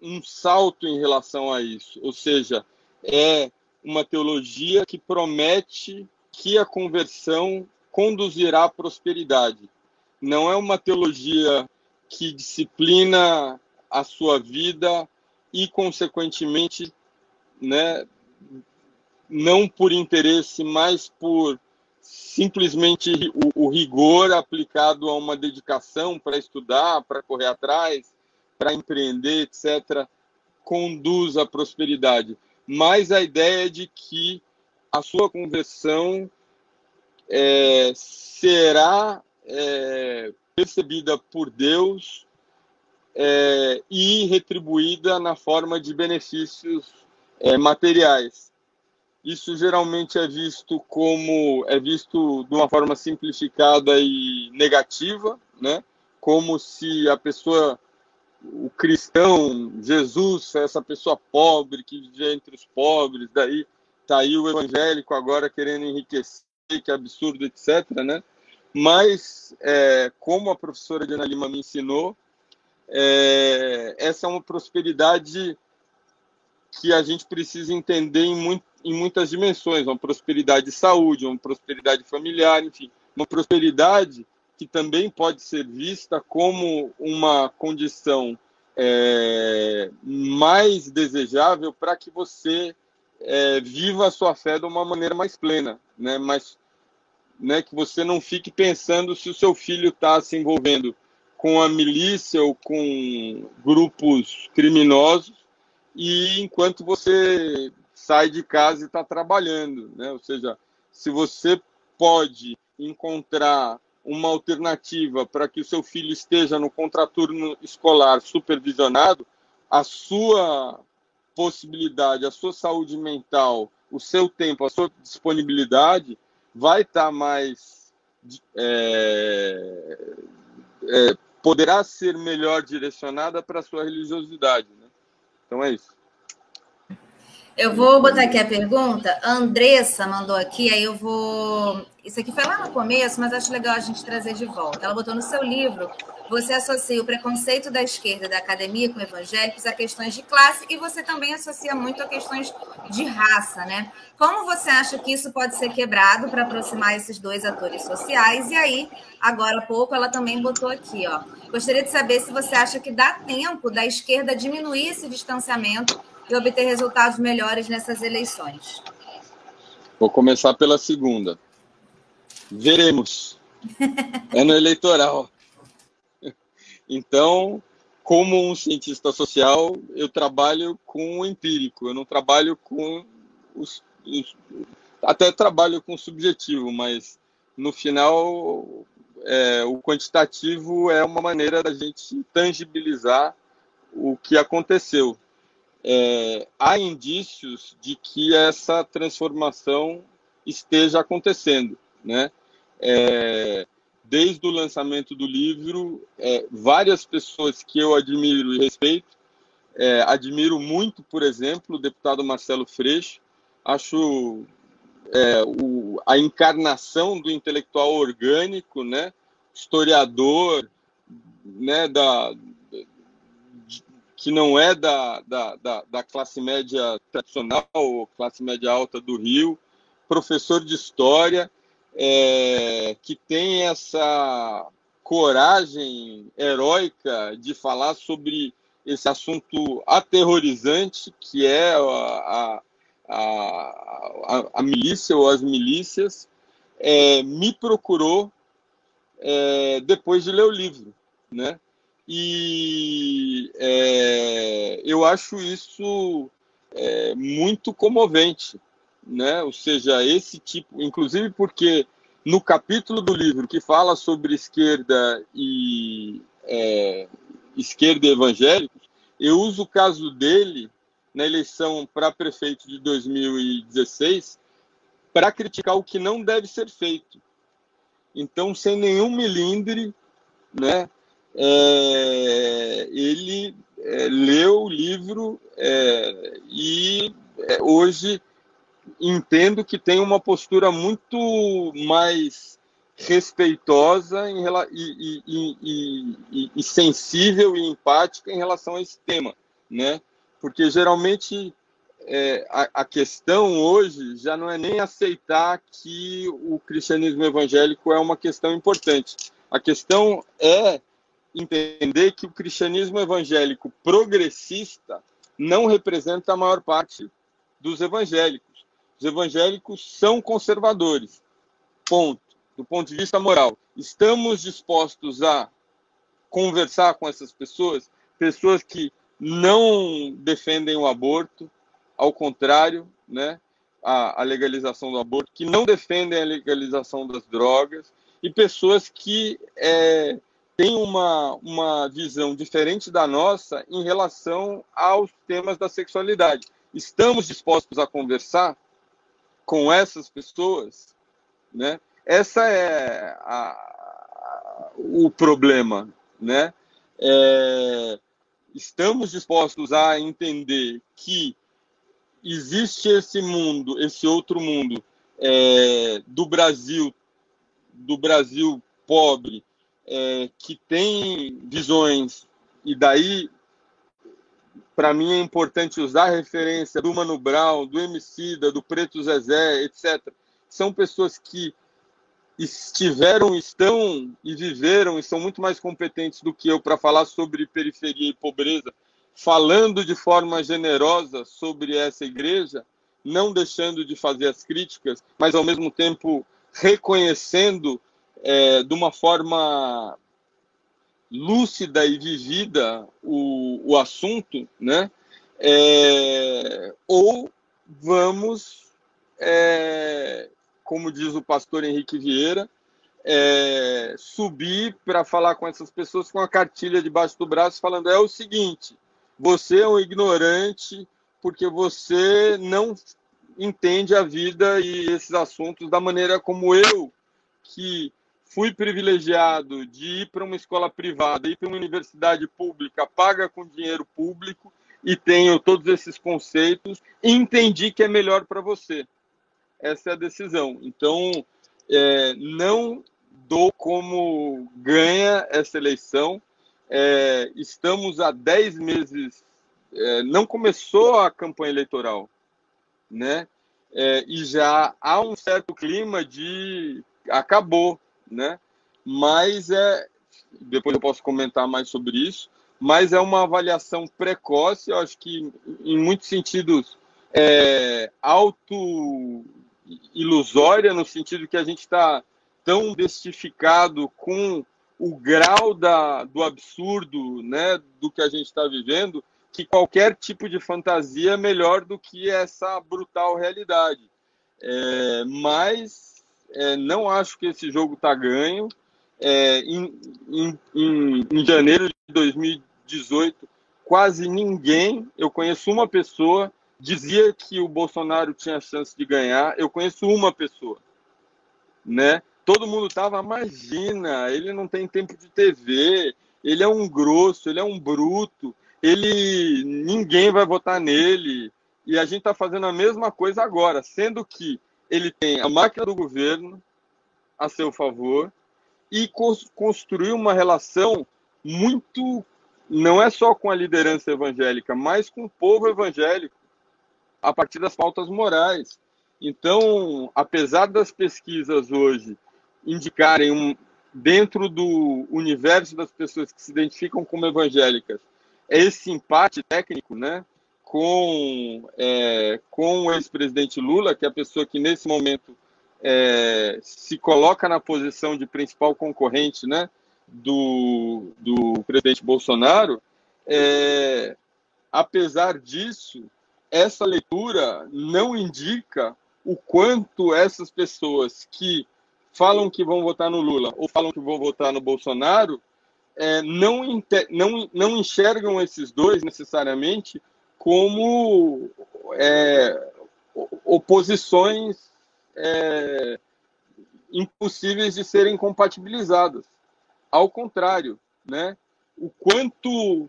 um salto em relação a isso, ou seja, é uma teologia que promete que a conversão conduzirá à prosperidade. Não é uma teologia que disciplina a sua vida e, consequentemente, né, não por interesse, mas por simplesmente o, o rigor aplicado a uma dedicação para estudar, para correr atrás, para empreender, etc., conduz à prosperidade. Mas a ideia é de que a sua conversão é, será é, percebida por Deus é, e retribuída na forma de benefícios é, materiais. Isso geralmente é visto como é visto de uma forma simplificada e negativa, né? Como se a pessoa, o cristão, Jesus, essa pessoa pobre que vive entre os pobres, daí tá aí o evangélico agora querendo enriquecer, que absurdo, etc, né? Mas é, como a professora Diana Lima me ensinou, é, essa é uma prosperidade que a gente precisa entender em, muito, em muitas dimensões, uma prosperidade de saúde, uma prosperidade familiar, enfim, uma prosperidade que também pode ser vista como uma condição é, mais desejável para que você é, viva a sua fé de uma maneira mais plena, né? Mas, né, que você não fique pensando se o seu filho está se envolvendo com a milícia ou com grupos criminosos e enquanto você sai de casa e está trabalhando, né? Ou seja, se você pode encontrar uma alternativa para que o seu filho esteja no contraturno escolar supervisionado, a sua possibilidade, a sua saúde mental, o seu tempo, a sua disponibilidade vai estar tá mais. É, é, poderá ser melhor direcionada para a sua religiosidade. Né? Então é isso. Eu vou botar aqui a pergunta. A Andressa mandou aqui, aí eu vou. Isso aqui foi lá no começo, mas acho legal a gente trazer de volta. Ela botou no seu livro: você associa o preconceito da esquerda da academia com evangélicos a questões de classe e você também associa muito a questões de raça, né? Como você acha que isso pode ser quebrado para aproximar esses dois atores sociais? E aí, agora há pouco, ela também botou aqui, ó. Gostaria de saber se você acha que dá tempo da esquerda diminuir esse distanciamento e obter resultados melhores nessas eleições? Vou começar pela segunda. Veremos. Ano eleitoral. Então, como um cientista social, eu trabalho com o empírico, eu não trabalho com os, os até trabalho com o subjetivo, mas no final é, o quantitativo é uma maneira da gente tangibilizar o que aconteceu é, há indícios de que essa transformação esteja acontecendo, né? É, desde o lançamento do livro, é, várias pessoas que eu admiro e respeito, é, admiro muito, por exemplo, o deputado Marcelo Freixo, acho é, o, a encarnação do intelectual orgânico, né? historiador, né, da, que não é da, da, da, da classe média tradicional, ou classe média alta do Rio, professor de história, é, que tem essa coragem heróica de falar sobre esse assunto aterrorizante que é a, a, a, a milícia ou as milícias, é, me procurou é, depois de ler o livro, né? E é, eu acho isso é, muito comovente, né? Ou seja, esse tipo, inclusive porque no capítulo do livro que fala sobre esquerda e é, esquerda evangélicos, eu uso o caso dele na eleição para prefeito de 2016 para criticar o que não deve ser feito. Então, sem nenhum milindre, né? É, ele é, leu o livro é, e é, hoje entendo que tem uma postura muito mais respeitosa em, e, e, e, e, sensível e empática em relação a esse tema, né? Porque geralmente é, a, a, questão hoje já não é nem aceitar que o cristianismo evangélico é uma questão importante. A questão é entender que o cristianismo evangélico progressista não representa a maior parte dos evangélicos. Os evangélicos são conservadores. Ponto. Do ponto de vista moral. Estamos dispostos a conversar com essas pessoas, pessoas que não defendem o aborto, ao contrário, né, a, a legalização do aborto, que não defendem a legalização das drogas, e pessoas que é, tem uma, uma visão diferente da nossa em relação aos temas da sexualidade. Estamos dispostos a conversar com essas pessoas, né? Essa é a, a, o problema, né? É, estamos dispostos a entender que existe esse mundo, esse outro mundo é, do Brasil, do Brasil pobre, é, que tem visões e daí, para mim é importante usar a referência do Mano Brown, do Emicida, do Preto Zezé, etc. São pessoas que estiveram, estão e viveram e são muito mais competentes do que eu para falar sobre periferia e pobreza, falando de forma generosa sobre essa igreja, não deixando de fazer as críticas, mas ao mesmo tempo reconhecendo é, de uma forma lúcida e vivida o, o assunto, né? É, ou vamos, é, como diz o pastor Henrique Vieira, é, subir para falar com essas pessoas com a cartilha debaixo do braço, falando: é o seguinte, você é um ignorante porque você não entende a vida e esses assuntos da maneira como eu, que fui privilegiado de ir para uma escola privada, ir para uma universidade pública, paga com dinheiro público e tenho todos esses conceitos, entendi que é melhor para você. Essa é a decisão. Então, é, não dou como ganha essa eleição. É, estamos há 10 meses, é, não começou a campanha eleitoral, né? É, e já há um certo clima de acabou, né? Mas é, depois eu posso comentar mais sobre isso, mas é uma avaliação precoce, eu acho que em muitos sentidos é auto ilusória no sentido que a gente está tão bestificado com o grau da, do absurdo, né, do que a gente está vivendo, que qualquer tipo de fantasia é melhor do que essa brutal realidade. É, mas é, não acho que esse jogo está ganho. É, em, em, em, janeiro de 2018, quase ninguém, eu conheço uma pessoa, dizia que o Bolsonaro tinha chance de ganhar. Eu conheço uma pessoa, né? Todo mundo tava, imagina, ele não tem tempo de TV, ele é um grosso, ele é um bruto, ele ninguém vai votar nele. E a gente está fazendo a mesma coisa agora, sendo que ele tem a máquina do governo a seu favor e construiu uma relação muito não é só com a liderança evangélica, mas com o povo evangélico a partir das pautas morais. Então, apesar das pesquisas hoje indicarem um, dentro do universo das pessoas que se identificam como evangélicas esse empate técnico, né, com é, com o ex-presidente Lula, que é a pessoa que nesse momento é, se coloca na posição de principal concorrente, né, do, do presidente Bolsonaro, é, apesar disso, essa leitura não indica o quanto essas pessoas que falam que vão votar no Lula ou falam que vão votar no Bolsonaro é, não, não, não enxergam esses dois necessariamente como é, oposições é, impossíveis de serem compatibilizadas. Ao contrário, né? o quanto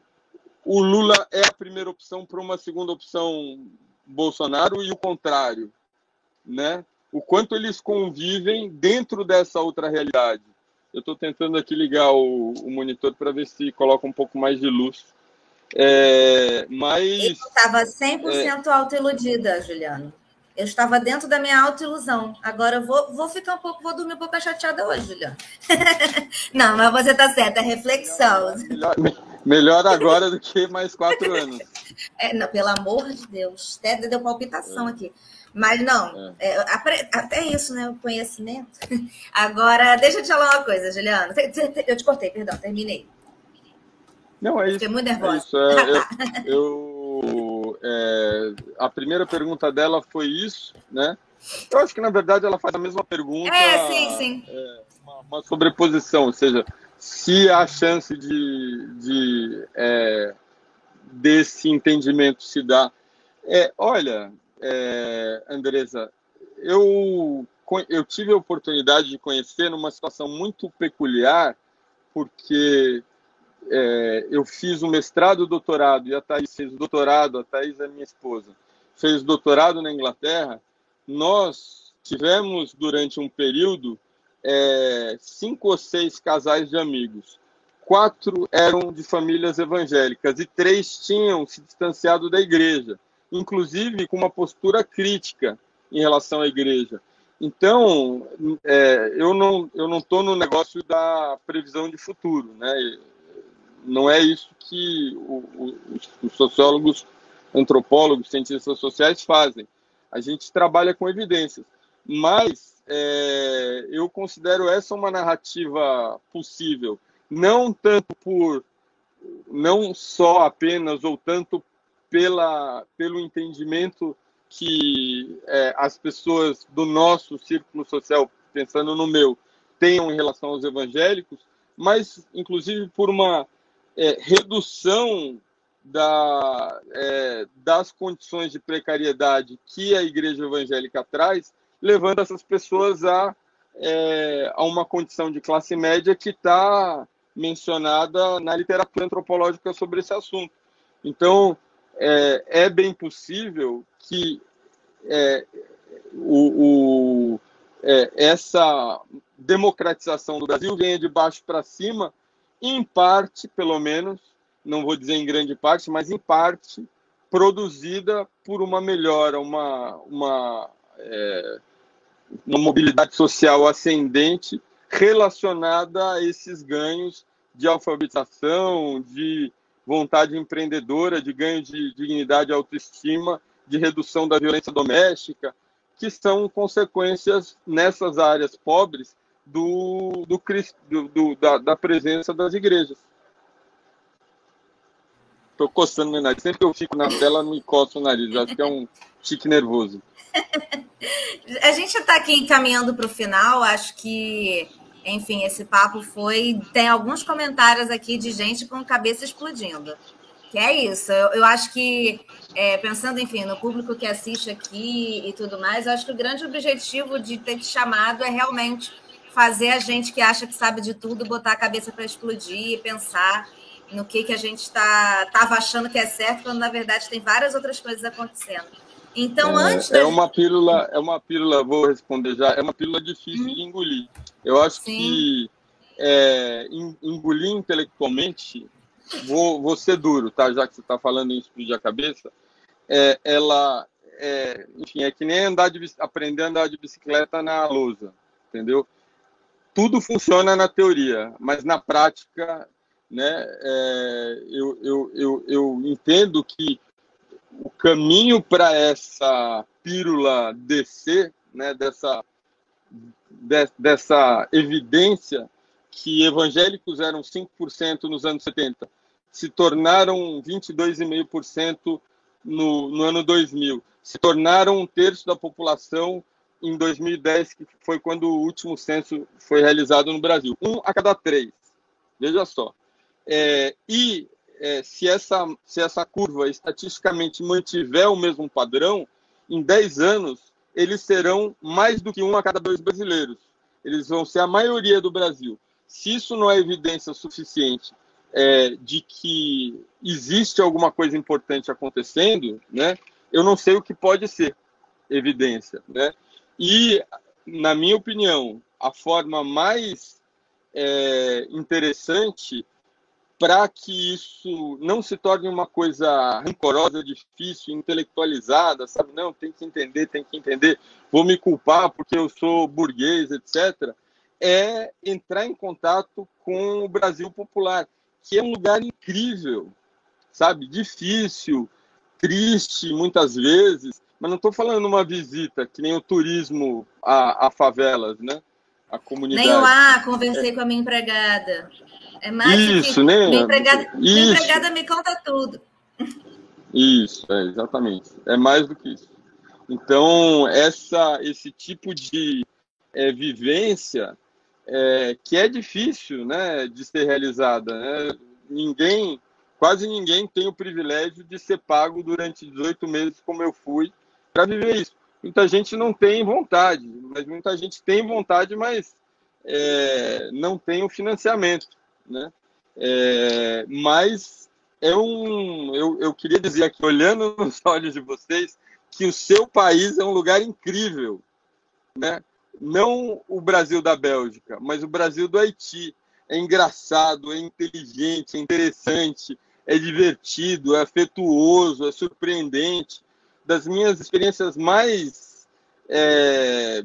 o Lula é a primeira opção para uma segunda opção Bolsonaro e o contrário, né? O quanto eles convivem dentro dessa outra realidade. Eu estou tentando aqui ligar o, o monitor para ver se coloca um pouco mais de luz. É, mas. Eu estava 100% é... autoiludida, Juliano. Eu estava dentro da minha autoilusão. Agora eu vou, vou ficar um pouco, vou dormir um pouco chateada hoje, Juliano. Não, mas você está certa, é reflexão. Melhor, melhor, agora do que mais quatro anos. É, não, pelo amor de Deus, até deu palpitação é. aqui. Mas não, é. É, até isso, né? O conhecimento. Agora, deixa eu te falar uma coisa, Juliano. Eu te cortei, perdão, terminei. Não, é isso. Fiquei muito nervosa. É isso, é, eu, eu é, a primeira pergunta dela foi isso, né? Eu acho que, na verdade, ela faz a mesma pergunta. É, sim, sim. É, uma, uma, sobreposição, ou seja, se há chance de, de é, desse entendimento se dá. É, olha, é, Andresa, eu, eu tive a oportunidade de conhecer numa situação muito peculiar, porque é, eu fiz o mestrado e doutorado, e a Thais fez o doutorado, a Thais é minha esposa, fez doutorado na Inglaterra. Nós tivemos, durante um período, é, cinco ou seis casais de amigos. quatro eram de famílias evangélicas e três tinham se distanciado da igreja, inclusive com uma postura crítica em relação à igreja. Então, é, eu não eu não estou no negócio da previsão de futuro, né? Não é isso que o, o, os sociólogos, antropólogos, cientistas sociais fazem. A gente trabalha com evidências, mas é, eu considero essa uma narrativa possível, não tanto por não só apenas ou tanto pela pelo entendimento que é, as pessoas do nosso círculo social, pensando no meu, tenham em relação aos evangélicos, mas inclusive por uma é, redução da, é, das condições de precariedade que a igreja evangélica traz, levando essas pessoas a, é, a uma condição de classe média que está mencionada na literatura antropológica sobre esse assunto. Então, é, é bem possível que é, o, o é, essa democratização do Brasil venha de baixo para cima, em parte, pelo menos, não vou dizer em grande parte, mas em parte, produzida por uma melhora, uma, uma, é, uma mobilidade social ascendente relacionada a esses ganhos de alfabetização, de vontade empreendedora, de ganho de dignidade e autoestima, de redução da violência doméstica, que são consequências nessas áreas pobres do, do, do, do da, da, presença das igrejas. Estou coçando meu nariz. Sempre que eu fico na tela, me coço o nariz. Acho que é um tique nervoso. A gente está aqui caminhando para o final. Acho que enfim, esse papo foi. Tem alguns comentários aqui de gente com cabeça explodindo. Que é isso. Eu, eu acho que, é, pensando, enfim, no público que assiste aqui e tudo mais, acho que o grande objetivo de ter te chamado é realmente fazer a gente que acha que sabe de tudo botar a cabeça para explodir e pensar no que, que a gente estava tá, achando que é certo, quando na verdade tem várias outras coisas acontecendo. Então, é, antes. É uma pílula, é uma pílula, vou responder já, é uma pílula difícil hum. de engolir. Eu acho Sim. que é, engolir intelectualmente, vou, vou ser duro, tá? Já que você está falando em explodir a cabeça, é, ela, é, enfim, é que nem andar de, aprender a andar de bicicleta na lousa, entendeu? Tudo funciona na teoria, mas na prática, né, é, eu, eu, eu, eu entendo que o caminho para essa pílula descer, né, dessa, de, dessa evidência que evangélicos eram 5% nos anos 70, se tornaram 22,5% no, no ano 2000, se tornaram um terço da população em 2010, que foi quando o último censo foi realizado no Brasil. Um a cada três. Veja só. É, e é, se, essa, se essa curva estatisticamente mantiver o mesmo padrão, em 10 anos, eles serão mais do que um a cada dois brasileiros. Eles vão ser a maioria do Brasil. Se isso não é evidência suficiente é, de que existe alguma coisa importante acontecendo, né, eu não sei o que pode ser evidência. Né? E, na minha opinião, a forma mais é, interessante para que isso não se torne uma coisa rancorosa, difícil, intelectualizada, sabe? Não, tem que entender, tem que entender, vou me culpar porque eu sou burguês, etc. É entrar em contato com o Brasil popular, que é um lugar incrível, sabe? Difícil, triste muitas vezes, mas não estou falando uma visita, que nem o turismo a, a favelas, né? A comunidade. Nem lá, conversei é. com a minha empregada. É mais Isso, que... né? Minha empregada, Isso. minha empregada me conta tudo. Isso, é, exatamente. É mais do que isso. Então, essa, esse tipo de é, vivência é, que é difícil né, de ser realizada. Né? Ninguém, quase ninguém tem o privilégio de ser pago durante 18 meses, como eu fui, para viver isso. Muita gente não tem vontade, mas muita gente tem vontade, mas é, não tem o financiamento né? É, mas é um, eu, eu queria dizer aqui, olhando nos olhos de vocês, que o seu país é um lugar incrível, né? Não o Brasil da Bélgica, mas o Brasil do Haiti. é engraçado, é inteligente, é interessante, é divertido, é afetuoso, é surpreendente. Das minhas experiências mais é,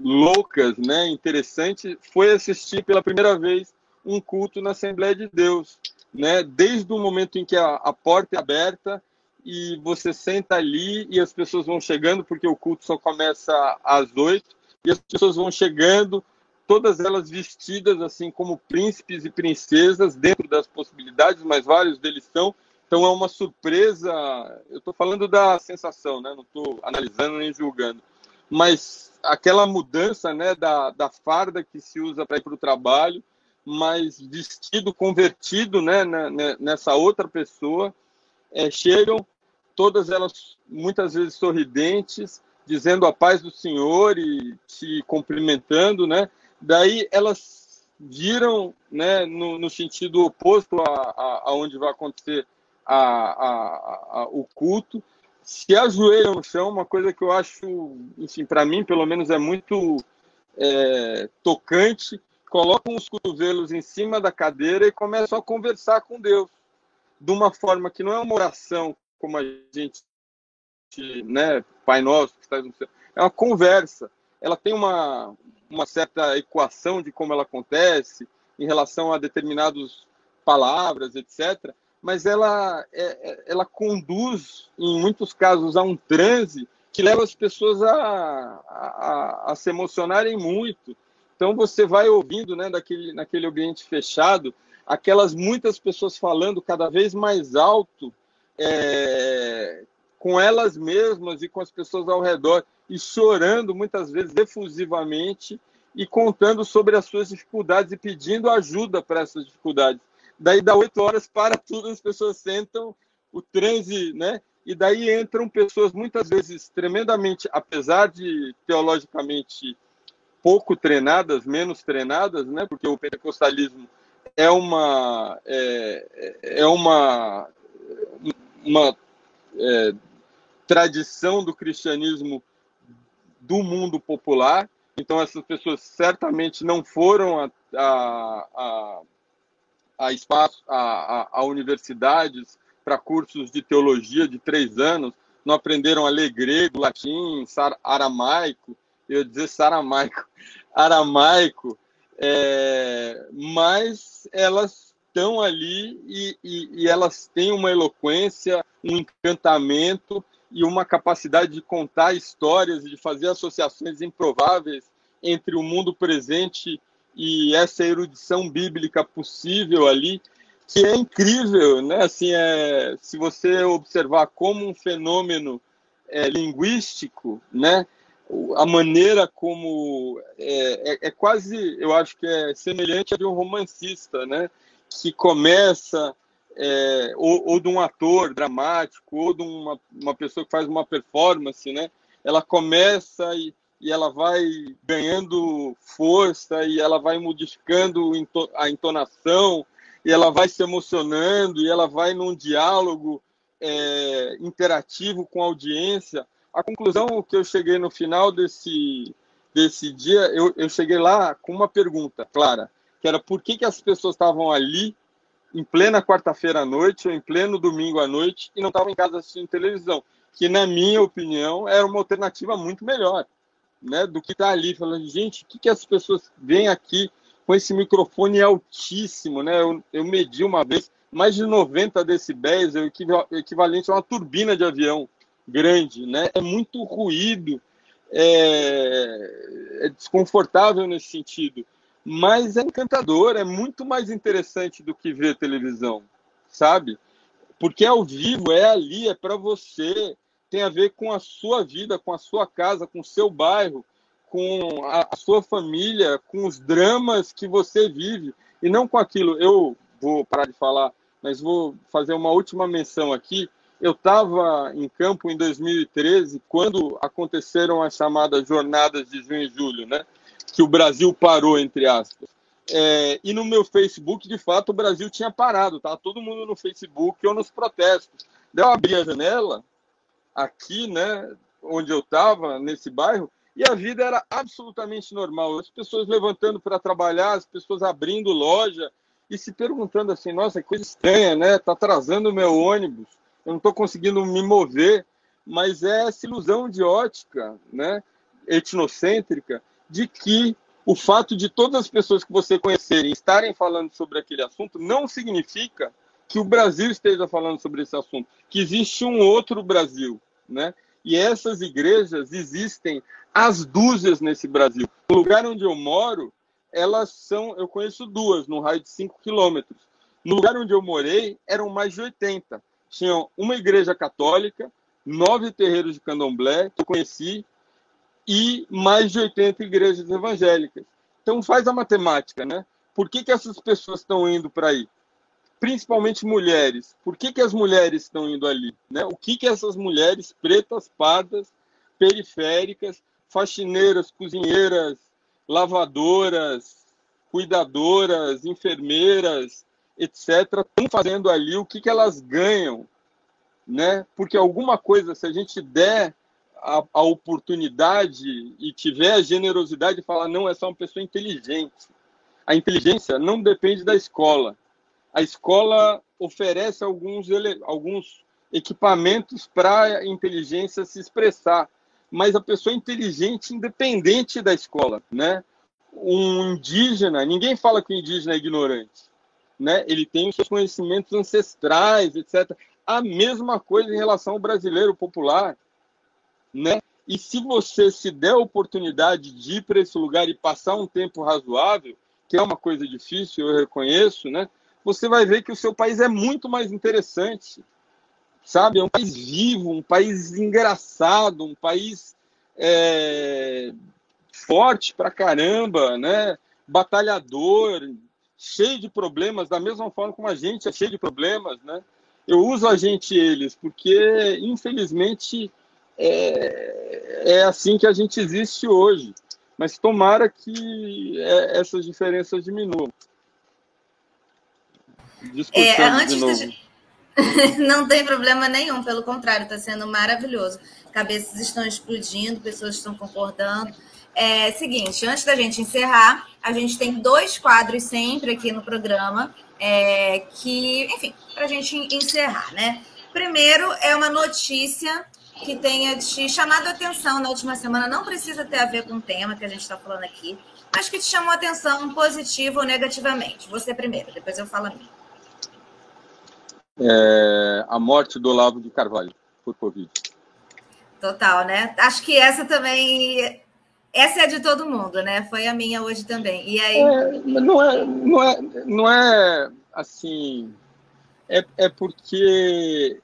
loucas, né, interessantes, foi assistir pela primeira vez um culto na Assembleia de Deus, né? Desde o momento em que a, a porta é aberta e você senta ali e as pessoas vão chegando, porque o culto só começa às oito, e as pessoas vão chegando, todas elas vestidas assim como príncipes e princesas, dentro das possibilidades, mas vários deles são. Então é uma surpresa. Eu estou falando da sensação, né? não estou analisando nem julgando. Mas aquela mudança né, da, da farda que se usa para ir para o trabalho, mas vestido, convertido né, nessa outra pessoa, é, chegam todas elas muitas vezes sorridentes, dizendo a paz do Senhor e te cumprimentando, né? Daí elas viram, né, no, no sentido oposto a, a, a, onde vai acontecer a, a, a, o culto, se ajoelham no chão, uma coisa que eu acho, enfim, para mim, pelo menos, é muito é, tocante. Colocam os cotovelos em cima da cadeira e começam a conversar com Deus de uma forma que não é uma oração como a gente, né, Pai Nosso que está no céu, é uma conversa. Ela tem uma, uma certa equação de como ela acontece em relação a determinadas palavras, etc. Mas ela, é, é, ela conduz, em muitos casos, a um transe que leva as pessoas a, a, a se emocionarem muito. Então você vai ouvindo, né, daquele, naquele ambiente fechado, aquelas muitas pessoas falando cada vez mais alto é, com elas mesmas e com as pessoas ao redor, e chorando muitas vezes efusivamente e contando sobre as suas dificuldades e pedindo ajuda para essas dificuldades. Daí dá oito horas para tudo, as pessoas sentam, o transe, né? E daí entram pessoas muitas vezes tremendamente, apesar de teologicamente pouco treinadas, menos treinadas, né? Porque o pentecostalismo é uma é, é uma uma é, tradição do cristianismo do mundo popular. Então, essas pessoas certamente não foram a, a, a, a espaço, a, a, a universidades para cursos de teologia de três anos, não aprenderam a ler grego, latim, aramaico, eu ia dizer saramaico, aramaico, é, mas elas estão ali e, e, e elas têm uma eloquência, um encantamento e uma capacidade de contar histórias e de fazer associações improváveis entre o mundo presente e essa erudição bíblica possível ali, que é incrível, né? Assim, é, se você observar como um fenômeno é, linguístico, né? A maneira como é, é, é, quase, eu acho que é semelhante a de um romancista, né? que começa, é, ou, ou, de um ator dramático, ou de uma, uma pessoa que faz uma performance, né? Ela começa e, e ela vai ganhando força e ela vai modificando a entonação e ela vai se emocionando e ela vai num diálogo é, interativo com a audiência. A conclusão que eu cheguei no final desse, desse dia, eu, eu cheguei lá com uma pergunta clara que era por que, que as pessoas estavam ali em plena quarta-feira à noite ou em pleno domingo à noite e não estavam em casa assistindo televisão, que na minha opinião era uma alternativa muito melhor, né, do que estar tá ali falando, gente, o que, que as pessoas vêm aqui com esse microfone altíssimo, né? Eu, eu medi uma vez mais de 90 decibéis, é o equivalente a uma turbina de avião grande, né? É muito ruído, é, é desconfortável nesse sentido mas é encantador, é muito mais interessante do que ver televisão, sabe? Porque ao vivo é ali, é para você, tem a ver com a sua vida, com a sua casa, com o seu bairro, com a, sua família, com os dramas que você vive e não com aquilo. Eu vou parar de falar, mas vou fazer uma última menção aqui. Eu estava em campo em 2013, quando aconteceram as chamadas jornadas de junho e julho, né? que o Brasil parou, entre aspas. É, e no meu Facebook, de fato, o Brasil tinha parado, tá? Todo mundo no Facebook ou nos protestos. Daí eu abri a janela, aqui, né, onde eu estava, nesse bairro, E a vida era absolutamente normal. As pessoas levantando para trabalhar, as pessoas abrindo loja e se perguntando assim: nossa, que coisa estranha, né? Está atrasando o meu ônibus, eu não estou conseguindo me mover. Mas é essa ilusão de ótica, né? etnocêntrica, de que o fato de todas as pessoas que você conhecerem estarem falando sobre aquele assunto não significa que o Brasil esteja falando sobre esse assunto, que existe um outro Brasil, né? E essas igrejas existem às dúzias nesse Brasil. No lugar onde eu moro, elas são, eu conheço duas, no raio de 5 quilômetros. No lugar onde eu morei, eram mais de 80. Tinham uma igreja católica, nove terreiros de candomblé, que eu conheci, e mais de 80 igrejas evangélicas. Então faz a matemática, né? Por que, que essas pessoas estão indo para aí? Principalmente mulheres. Por que, que as mulheres estão indo ali? Né? O que, que essas mulheres pretas, pardas, periféricas, faxineiras, cozinheiras, lavadoras, cuidadoras, enfermeiras, etc., estão fazendo ali? O que, que elas ganham? Né? Porque alguma coisa, se a gente der a, a, oportunidade e tiver a generosidade de falar, não, é uma pessoa inteligente. A inteligência não depende da escola. A escola oferece alguns, alguns equipamentos para a inteligência se expressar, mas a pessoa é inteligente independente da escola, né? Um indígena, ninguém fala que o indígena é ignorante, né? Ele tem os seus conhecimentos ancestrais, etc. A mesma coisa em relação ao brasileiro popular né? E se você se der a oportunidade de ir para esse lugar e passar um tempo razoável, que é uma coisa difícil, eu reconheço, né? Você vai ver que o seu país é muito mais interessante, sabe? É um país vivo, um país engraçado, um país é, forte pra caramba, né? Batalhador, cheio de problemas, da mesma forma como a gente é cheio de problemas, né? Eu uso a gente eles porque, infelizmente, é, é assim que a gente existe hoje. Mas tomara que é, essas diferenças diminuam. É, antes de... Não tem problema nenhum, pelo contrário, está sendo maravilhoso. Cabeças estão explodindo, pessoas estão concordando. É seguinte, antes da gente encerrar, a gente tem dois quadros sempre aqui no programa, é, que, enfim, para a gente encerrar, né? Primeiro é uma notícia que tenha te chamado a atenção na última semana, não precisa ter a ver com o tema que a gente está falando aqui, mas que te chamou a atenção positivo ou negativamente. Você primeiro, depois eu falo a mim. É, a morte do Olavo de Carvalho por Covid. Total, né? Acho que essa também. Essa é de todo mundo, né? Foi a minha hoje também. E aí. É, não, é, não, é, não é assim. É, é porque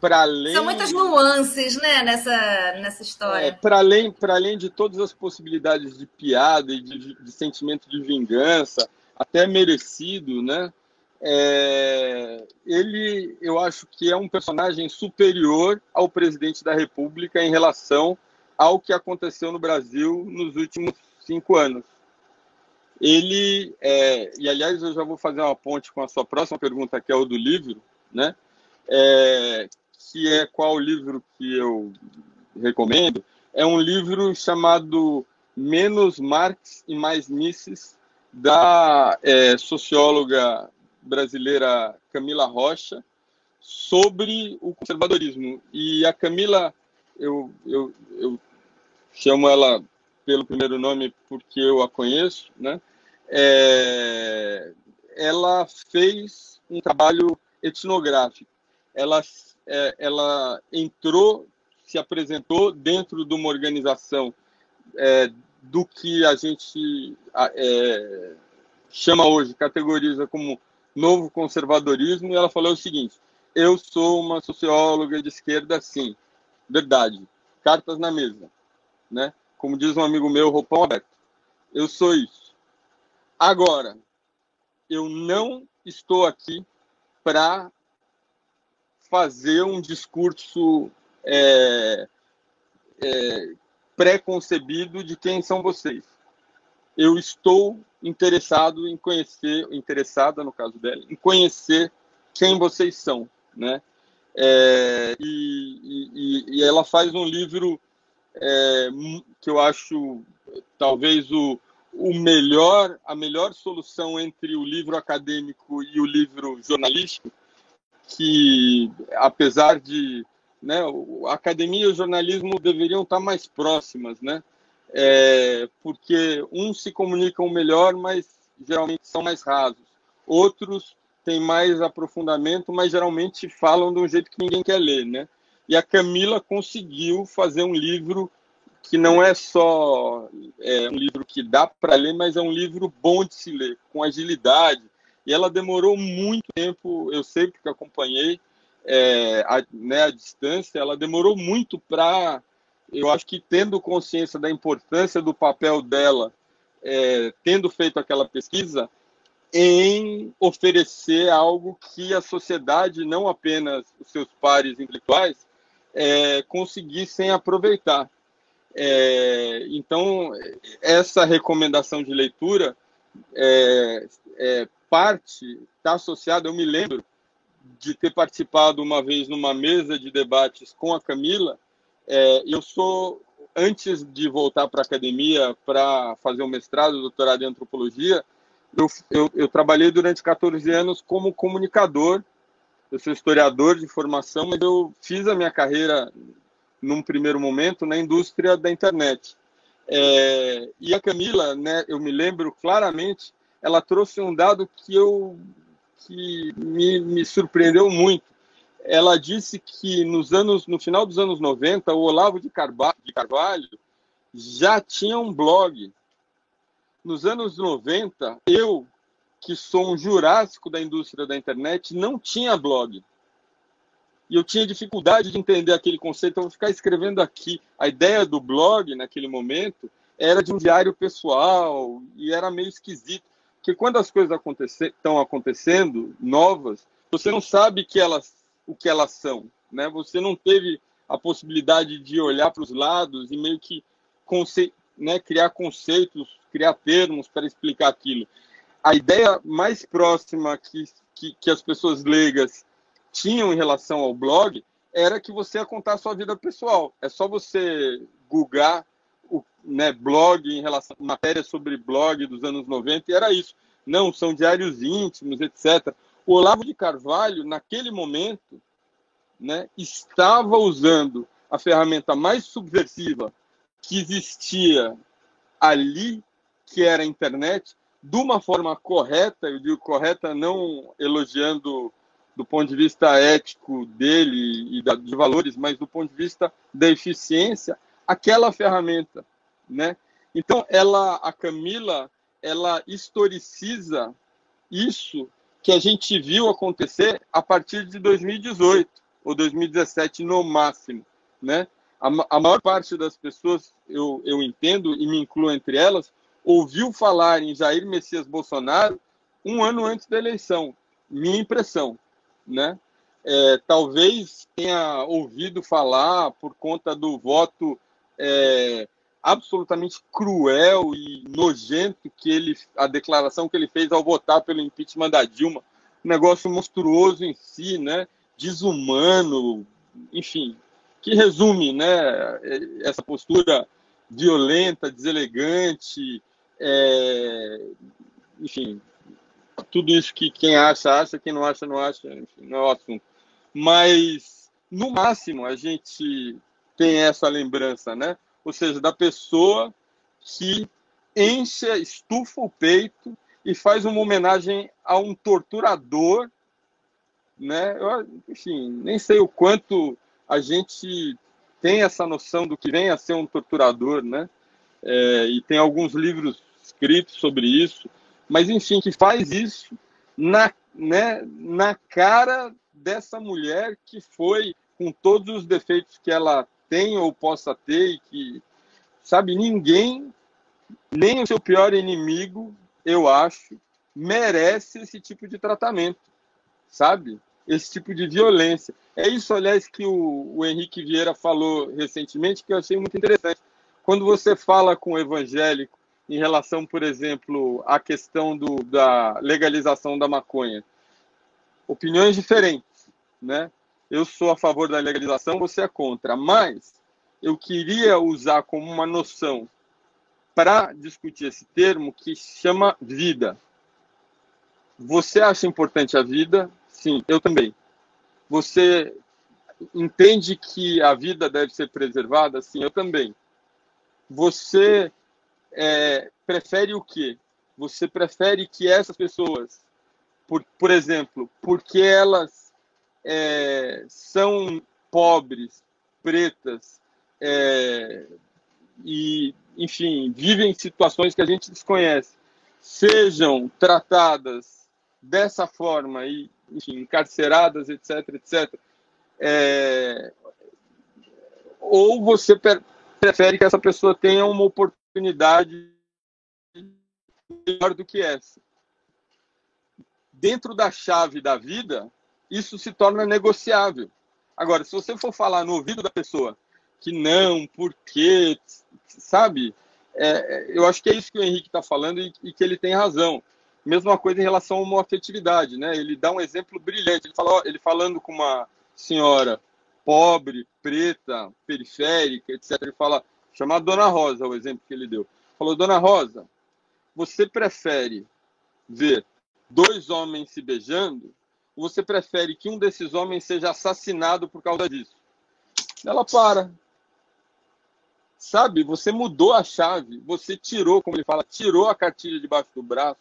para além. São muitas nuances, né, nessa, nessa história. É, para além, além de todas as possibilidades de piada e de, de sentimento de vingança, até merecido, né? É, ele, eu acho que é um personagem superior ao presidente da República em relação ao que aconteceu no Brasil nos últimos cinco anos. Ele, é, e aliás, eu já vou fazer uma ponte com a sua próxima pergunta, que é o do livro, né? É, que é qual livro que eu recomendo, é um livro chamado Menos Marx e Mais Mises, da é, socióloga brasileira Camila Rocha, sobre o conservadorismo. E a Camila, eu, eu, eu chamo ela pelo primeiro nome porque eu a conheço, né? É, ela fez um trabalho etnográfico. Ela é, ela entrou, se apresentou dentro de uma organização é, do que a gente é, chama hoje, categoriza como novo conservadorismo, e ela falou o seguinte: eu sou uma socióloga de esquerda, sim, verdade, cartas na mesa, né? Como diz um amigo meu, roupão aberto. Eu sou isso. Agora, eu não estou aqui para fazer um discurso é, é, pré-concebido de quem são vocês. Eu estou interessado em conhecer, interessada no caso dela, em conhecer quem vocês são, né? É, e, e, e, ela faz um livro é, que eu acho talvez o, o melhor, a melhor solução entre o livro acadêmico e o livro jornalístico, que apesar de né, a academia e o jornalismo deveriam estar mais próximas, né? É, porque uns se comunicam melhor, mas geralmente são mais rasos. Outros têm mais aprofundamento, mas geralmente falam de um jeito que ninguém quer ler, né? E a Camila conseguiu fazer um livro que não é só é, um livro que dá para ler, mas é um livro bom de se ler, com agilidade. E ela demorou muito tempo, eu sei porque acompanhei é, a, né, a distância, ela demorou muito para. Eu acho que tendo consciência da importância do papel dela, é, tendo feito aquela pesquisa, em oferecer algo que a sociedade, não apenas os seus pares intelectuais, é, conseguissem aproveitar. É, então, essa recomendação de leitura é, é parte, está associada, eu me lembro de ter participado uma vez numa mesa de debates com a Camila. É, eu sou, antes de voltar para a academia para fazer o mestrado, doutorado em antropologia, eu, eu, eu trabalhei durante 14 anos como comunicador. Eu sou historiador de formação, mas eu fiz a minha carreira num primeiro momento, na indústria da internet. É, e a Camila, né, eu me lembro claramente, ela trouxe um dado que eu que me, me surpreendeu muito. Ela disse que nos anos, no final dos anos 90, o Olavo de Carvalho, já tinha um blog. Nos anos 90, eu, que sou um jurássico da indústria da internet, não tinha blog e eu tinha dificuldade de entender aquele conceito, eu vou ficar escrevendo aqui. A ideia do blog, naquele momento, era de um diário pessoal e era meio esquisito. Porque quando as coisas estão acontecendo, novas, você não sabe que elas, o que elas são. Né? Você não teve a possibilidade de olhar para os lados e meio que conce né, criar conceitos, criar termos para explicar aquilo. A ideia mais próxima que, que, que as pessoas leigas tinham em relação ao blog era que você ia contar a sua vida pessoal. É só você googar o né, blog em relação matéria sobre blog dos anos 90 e era isso. Não, são diários íntimos, etc. O Olavo de Carvalho, naquele momento, né, estava usando a ferramenta mais subversiva que existia ali, que era a internet, de uma forma correta, eu digo correta não elogiando do ponto de vista ético dele e de valores, mas do ponto de vista da eficiência, aquela ferramenta, né? Então, ela, a Camila, ela historiciza isso que a gente viu acontecer a partir de 2018 ou 2017 no máximo, né? A, a maior parte das pessoas, eu, eu entendo e me incluo entre elas, ouviu falar em Jair Messias Bolsonaro um ano antes da eleição. Minha impressão, né? É, talvez tenha ouvido falar por conta do voto é, absolutamente cruel e nojento que ele, a declaração que ele fez ao votar pelo impeachment da Dilma, um negócio monstruoso em si, né? Desumano, enfim, que resume, né? Essa postura violenta, deselegante, é, enfim, tudo isso que quem acha, acha, quem não acha, não acha, enfim, não é o assunto. Mas, no máximo, a gente tem essa lembrança, né? Ou seja, da pessoa que enche, estufa o peito e faz uma homenagem a um torturador, né? Eu, enfim, nem sei o quanto a gente tem essa noção do que vem a ser um torturador, né? É, e tem alguns livros escritos sobre isso mas enfim, que faz isso na, né, na cara dessa mulher que foi com todos os defeitos que ela tem ou possa ter e que, sabe, ninguém, nem o seu pior inimigo, eu acho, merece esse tipo de tratamento, sabe? Esse tipo de violência. É isso, aliás, que o, o Henrique Vieira falou recentemente, que eu achei muito interessante. Quando você fala com o evangélico em relação, por exemplo, à questão do, da legalização da maconha. Opiniões diferentes, né? Eu sou a favor da legalização, você é contra. Mas eu queria usar como uma noção para discutir esse termo que chama vida. Você acha importante a vida? Sim, eu também. Você entende que a vida deve ser preservada? Sim, eu também. Você é, prefere o quê? Você prefere que essas pessoas, por, por exemplo, porque elas é, são pobres, pretas, é, e, enfim, vivem situações que a gente desconhece, sejam tratadas dessa forma e, enfim, encarceradas, etc, etc, é, ou você prefere que essa pessoa tenha uma oportunidade melhor do que essa. Dentro da chave da vida, isso se torna negociável. Agora, se você for falar no ouvido da pessoa que não, porque, sabe? É, eu acho que é isso que o Henrique está falando e, e, que ele tem razão. Mesma coisa em relação à homoafetividade, né? Ele dá um exemplo brilhante. Ele, fala, ele falando com uma senhora pobre, preta, periférica, etc. Ele fala, chamar Dona Rosa, o exemplo que ele deu. Falou, Dona Rosa, você prefere ver dois homens se beijando você prefere que um desses homens seja assassinado por causa disso? Ela para, Sabe, você mudou a chave, você tirou, como ele fala, tirou a cartilha debaixo do braço,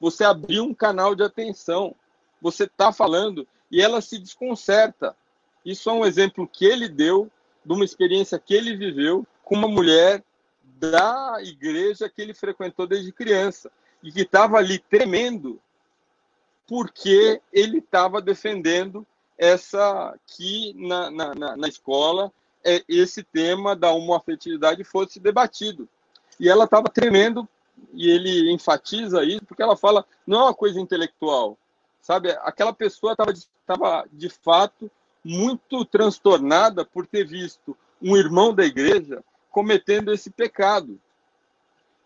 você abriu um canal de atenção, você está falando e ela se desconcerta. Isso é um exemplo que ele deu de uma experiência que ele viveu com uma mulher da igreja que ele frequentou desde criança e que estava ali tremendo porque ele estava defendendo essa que na, na, na escola é, esse tema da homoafetividade fosse debatido. E ela estava tremendo, e ele enfatiza isso, porque ela fala, não é uma coisa intelectual, sabe? Aquela pessoa estava, de fato, muito transtornada por ter visto um irmão da igreja cometendo esse pecado.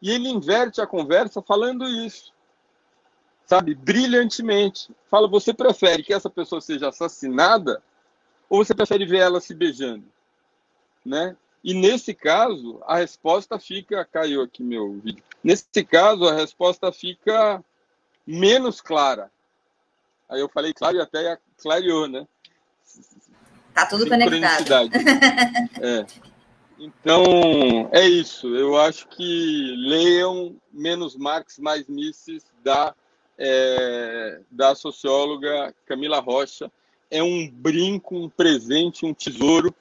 E ele inverte a conversa falando isso, sabe? Brilhantemente. Fala, você prefere que essa pessoa seja assassinada ou você prefere ver ela se beijando? né? E nesse caso, a resposta fica. Caiu aqui meu vídeo. Nesse caso, a resposta fica menos clara. Aí eu falei claro e até clareou, né? Tá tudo conectado. é. Então, é isso. Eu acho que leiam menos Marx, mais Mises, da, é, da socióloga Camila Rocha. É um brinco, um presente, um tesouro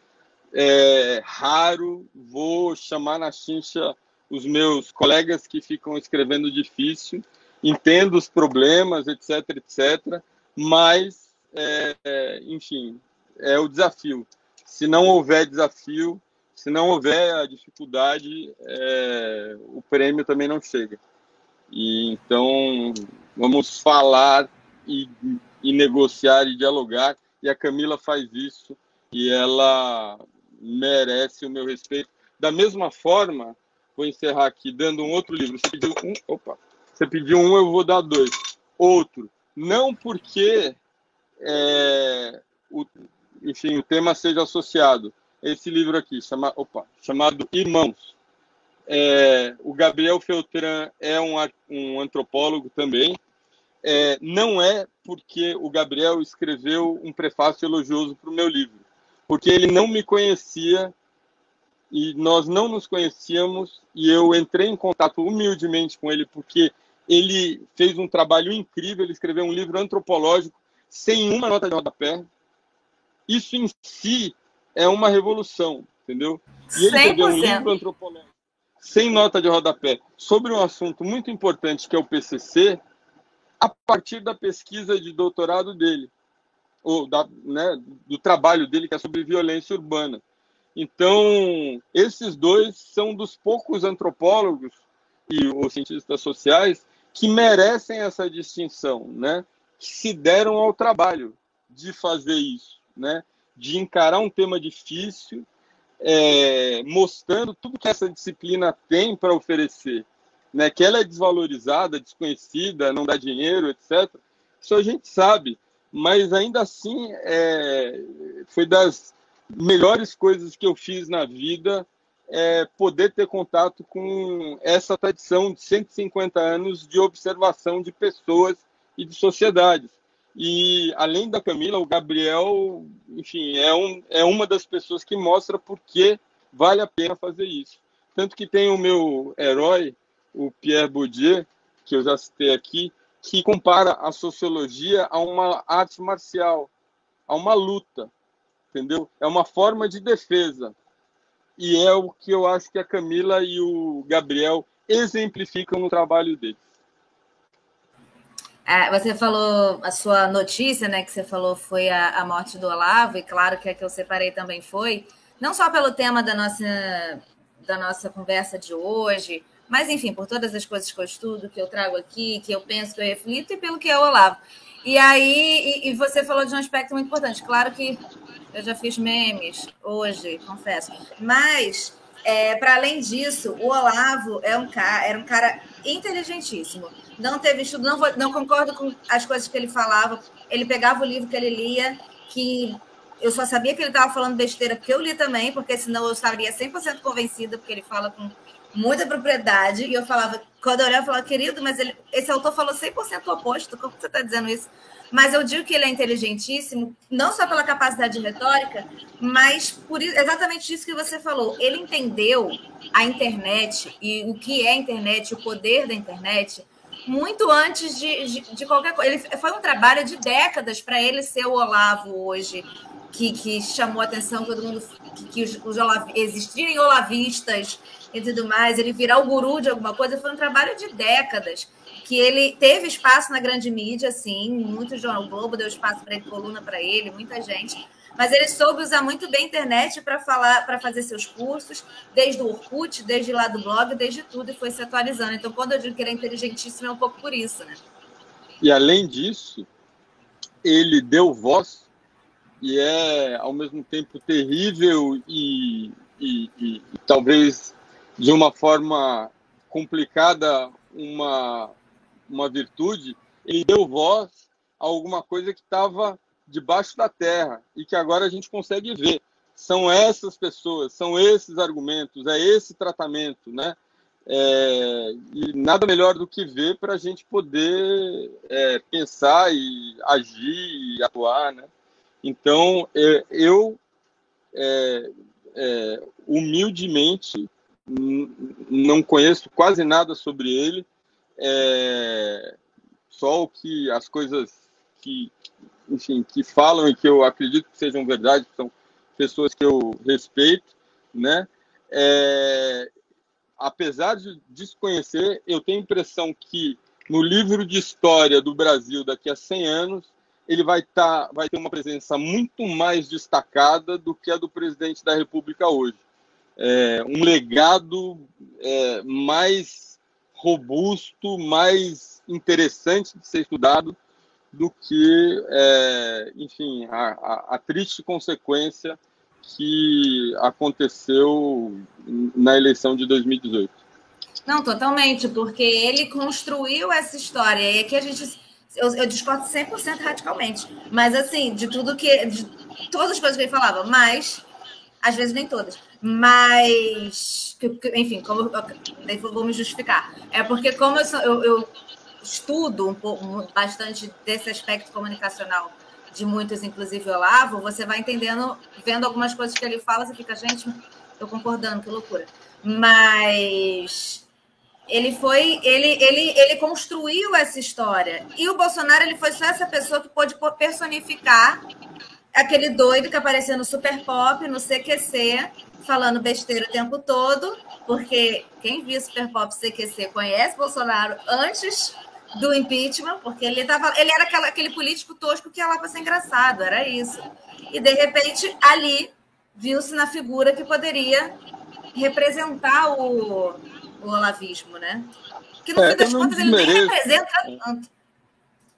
é, raro, vou chamar na chincha os meus colegas que ficam escrevendo difícil, entendo os problemas, etc, etc, mas, é, enfim, é o desafio. Se não houver desafio, se não houver a dificuldade, é, o prêmio também não chega. E então vamos falar e, e negociar e dialogar. E a Camila faz isso e ela merece o meu respeito. Da mesma forma, vou encerrar aqui dando um outro livro. Você pediu um, opa, você pediu um, eu vou dar dois. Outro, não porque, é, o, enfim, o tema seja associado. Esse livro aqui, chama, opa, chamado Irmãos. É, o Gabriel Feltran é um, um antropólogo também. É, não é porque o Gabriel escreveu um prefácio elogioso para o meu livro porque ele não me conhecia e nós não nos conhecíamos e eu entrei em contato humildemente com ele porque ele fez um trabalho incrível, ele escreveu um livro antropológico sem uma nota de rodapé. Isso em si é uma revolução, entendeu? E ele 100%. escreveu um livro antropológico sem nota de rodapé sobre um assunto muito importante que é o PCC a partir da pesquisa de doutorado dele ou da, né, do trabalho dele, que é sobre violência urbana. Então, esses dois são dos poucos antropólogos e os cientistas sociais que merecem essa distinção, né? que se deram ao trabalho de fazer isso, né? de encarar um tema difícil, é, mostrando tudo que essa disciplina tem para oferecer, né? que ela é desvalorizada, desconhecida, não dá dinheiro, etc. Isso a gente sabe, mas ainda assim é, foi das melhores coisas que eu fiz na vida é poder ter contato com essa tradição de 150 anos de observação de pessoas e de sociedades. E além da Camila, o Gabriel, enfim, é, um, é uma das pessoas que mostra por que vale a pena fazer isso. Tanto que tem o meu herói, o Pierre Bourdieu, que eu já citei aqui, que compara a sociologia a uma arte marcial, a uma luta, entendeu? É uma forma de defesa. E é o que eu acho que a Camila e o Gabriel exemplificam no trabalho deles. É, você falou a sua notícia, né? Que você falou foi a, a morte do Olavo, e claro que a que eu separei também foi, não só pelo tema da nossa, da nossa conversa de hoje, mas enfim, por todas as coisas que eu estudo, que eu trago aqui, que eu penso, que eu reflito, e pelo que é o Olavo. E aí, e, e você falou de um aspecto muito importante. Claro que eu já fiz memes hoje, confesso. Mas, é, para além disso, o Olavo é um cara, era um cara inteligentíssimo. Não teve estudo, não, não concordo com as coisas que ele falava. Ele pegava o livro que ele lia, que eu só sabia que ele estava falando besteira porque eu li também, porque senão eu estaria 100% convencida, porque ele fala com muita propriedade. E eu falava, quando eu olhava, eu falava, querido, mas ele, esse autor falou 100% oposto, como você está dizendo isso? Mas eu digo que ele é inteligentíssimo, não só pela capacidade de retórica, mas por exatamente isso que você falou. Ele entendeu a internet e o que é a internet, o poder da internet, muito antes de, de, de qualquer coisa. Ele foi um trabalho de décadas para ele ser o Olavo hoje, que, que chamou a atenção todo mundo, que, que os, os existirem olavistas e tudo mais, ele virar o guru de alguma coisa, foi um trabalho de décadas que ele teve espaço na grande mídia, sim, muito Jornal Globo deu espaço para ele, coluna para ele, muita gente. Mas ele soube usar muito bem a internet para falar, para fazer seus cursos, desde o Orkut, desde lá do blog, desde tudo, e foi se atualizando. Então, quando eu digo que ele é inteligentíssimo, é um pouco por isso, né? E além disso, ele deu voz e é ao mesmo tempo terrível e, e, e, e talvez de uma forma complicada uma uma virtude, ele deu voz a alguma coisa que estava debaixo da terra e que agora a gente consegue ver. São essas pessoas, são esses argumentos, é esse tratamento, né? É, e nada melhor do que ver para a gente poder é, pensar e agir e atuar, né? Então, é, eu é, é, humildemente não conheço quase nada sobre ele, é, só o que as coisas que, enfim, que falam e que eu acredito que sejam verdade, são pessoas que eu respeito, né? É, apesar de desconhecer, eu tenho a impressão que no livro de história do Brasil daqui a 100 anos, ele vai, tá, vai ter uma presença muito mais destacada do que a do presidente da República hoje. É, um legado é, mais robusto, mais interessante de ser estudado do que, é, enfim, a, a, a, triste consequência que aconteceu na eleição de 2018. Não, totalmente, porque ele construiu essa história. E aqui a gente. Eu, eu discordo 100% radicalmente. Mas, assim, de tudo que. De todas as coisas que ele falava, mas. Às vezes nem todas mas, enfim, como vou me justificar. É porque como eu, sou, eu, eu estudo um pouco, bastante desse aspecto comunicacional de muitos, inclusive Olavo, você vai entendendo, vendo algumas coisas que ele fala, você fica, gente, estou concordando, que loucura. Mas ele foi, ele, ele, ele construiu essa história. E o Bolsonaro ele foi só essa pessoa que pôde personificar aquele doido que apareceu no Super Pop, no CQC, falando besteira o tempo todo, porque quem viu Super Pop CQC conhece Bolsonaro antes do impeachment, porque ele, tava, ele era aquela, aquele político tosco que ia lá para ser engraçado, era isso. E, de repente, ali viu-se na figura que poderia representar o, o olavismo, né? Que, no é, fim das contas, ele nem representa tanto.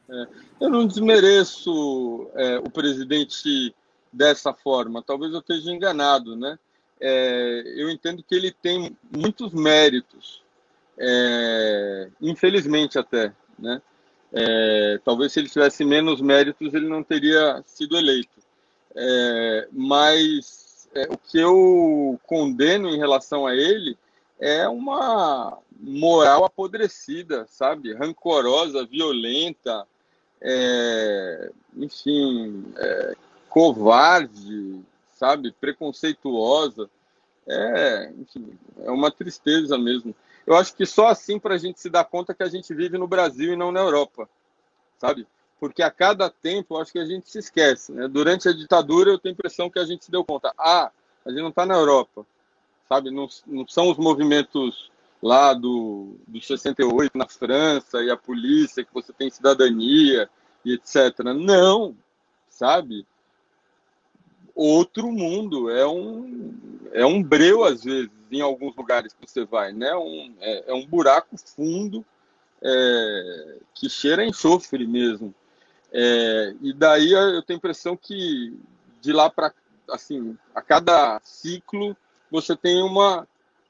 É, eu não desmereço é, o presidente dessa forma, talvez eu esteja enganado, né? É, eu entendo que ele tem muitos méritos, é, infelizmente até, né? É, talvez se ele tivesse menos méritos ele não teria sido eleito. É, mas é, o que eu condeno em relação a ele é uma moral apodrecida, sabe? Rancorosa, violenta, é, enfim, covarde, sabe? Preconceituosa. É, é uma tristeza mesmo. Eu acho que só assim para a gente se dar conta que a gente vive no Brasil e não na Europa, sabe? Porque a cada tempo, eu acho que a gente se esquece. Né? Durante a ditadura, eu tenho a impressão que a gente se deu conta. Ah, a gente não está na Europa, sabe? Não, não são os movimentos lá do, do 68 na França e a polícia, que você tem cidadania e etc. Não, sabe? Outro mundo, é um, é um breu às vezes, em alguns lugares que você vai, né? Um, é, é um buraco fundo é, que cheira enxofre mesmo. É, e daí eu tenho a impressão que de lá para assim, a cada ciclo você tem uma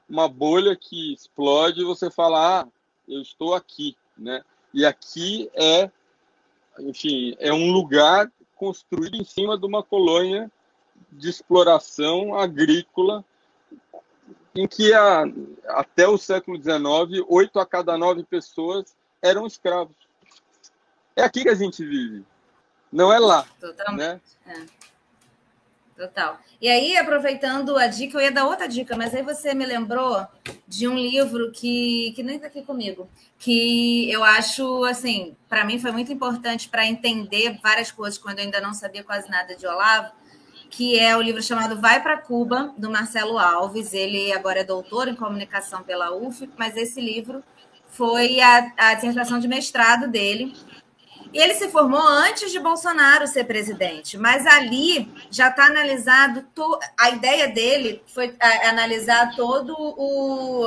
uma bolha que explode e você fala, ah, eu estou aqui, né? E aqui é, enfim, é um lugar construído em cima de uma colônia de exploração agrícola em que a, até o século XIX, oito a cada nove pessoas eram escravos. É aqui que a gente vive, não é lá. Totalmente. Né? É. Total. E aí, aproveitando a dica, eu ia dar outra dica, mas aí você me lembrou de um livro que, que nem está aqui comigo, que eu acho, assim, para mim foi muito importante para entender várias coisas quando eu ainda não sabia quase nada de Olavo, que é o livro chamado Vai para Cuba, do Marcelo Alves. Ele agora é doutor em comunicação pela UF, mas esse livro foi a, a dissertação de mestrado dele. E ele se formou antes de Bolsonaro ser presidente, mas ali já está analisado. To... A ideia dele foi é, analisar todo o,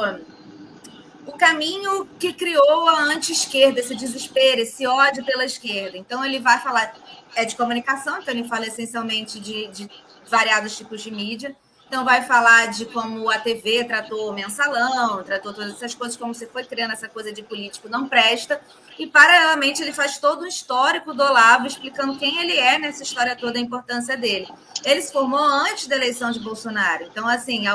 o caminho que criou a anti-esquerda, esse desespero, esse ódio pela esquerda. Então, ele vai falar. É de comunicação, então ele fala essencialmente de, de variados tipos de mídia. Então, vai falar de como a TV tratou o mensalão, tratou todas essas coisas, como você foi criando essa coisa de político não presta. E, paralelamente, ele faz todo um histórico do Olavo, explicando quem ele é nessa história toda, a importância dele. Ele se formou antes da eleição de Bolsonaro. Então, assim,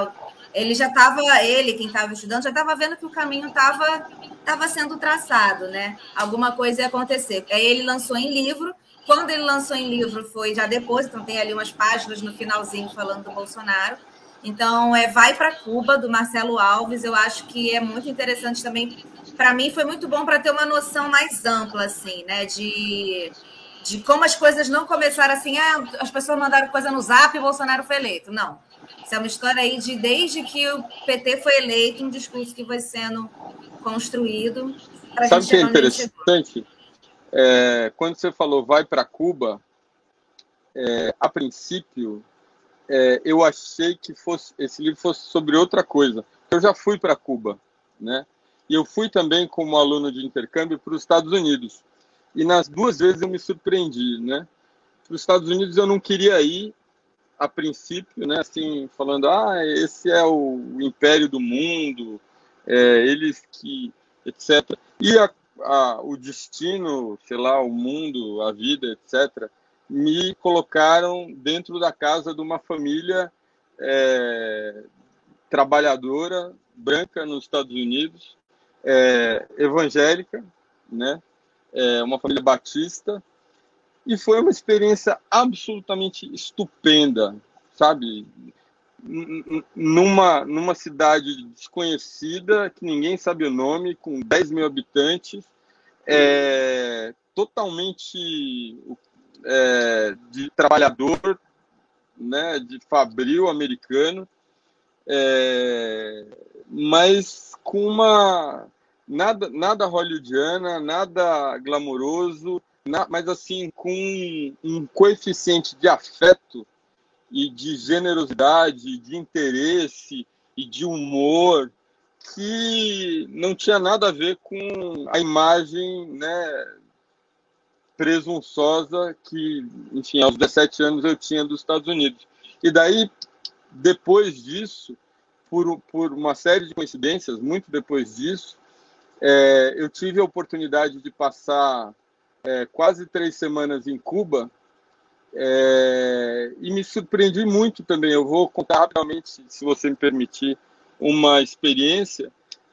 ele já estava, ele, quem estava estudando, já estava vendo que o caminho estava tava sendo traçado, né? Alguma coisa ia acontecer. Aí ele lançou em livro quando ele lançou em livro foi já depois, então tem ali umas páginas no finalzinho falando do Bolsonaro. Então, é Vai para Cuba, do Marcelo Alves. Eu acho que é muito interessante também. Para mim, foi muito bom para ter uma noção mais ampla, assim, né? De, de como as coisas não começaram assim, ah, as pessoas mandaram coisa no zap e Bolsonaro foi eleito. Não. Isso é uma história aí de desde que o PT foi eleito, um discurso que foi sendo construído. Sabe o que é interessante? É, quando você falou vai para Cuba, é, a princípio é, eu achei que fosse esse livro fosse sobre outra coisa. Eu já fui para Cuba, né? E eu fui também como aluno de intercâmbio para os Estados Unidos. E nas duas vezes eu me surpreendi, né? Para os Estados Unidos eu não queria ir a princípio, né? Assim, falando, ah, esse é o império do mundo, é, eles que, etc. E a a, o destino, sei lá, o mundo, a vida, etc., me colocaram dentro da casa de uma família é, trabalhadora, branca nos Estados Unidos, é, evangélica, né? É, uma família batista, e foi uma experiência absolutamente estupenda, sabe? Numa, numa cidade desconhecida, que ninguém sabe o nome, com 10 mil habitantes, é, totalmente é, de trabalhador, né, de fabril americano, é, mas com uma nada nada hollywoodiana, nada glamouroso, na, mas assim com um coeficiente de afeto e de generosidade, de interesse e de humor que não tinha nada a ver com a imagem né, presunçosa que, enfim, aos 17 anos eu tinha dos Estados Unidos. E daí, depois disso, por, por uma série de coincidências, muito depois disso, é, eu tive a oportunidade de passar é, quase três semanas em Cuba É, e me surpreendi muito também. Eu vou contar rapidamente, se você me permitir, uma experiência.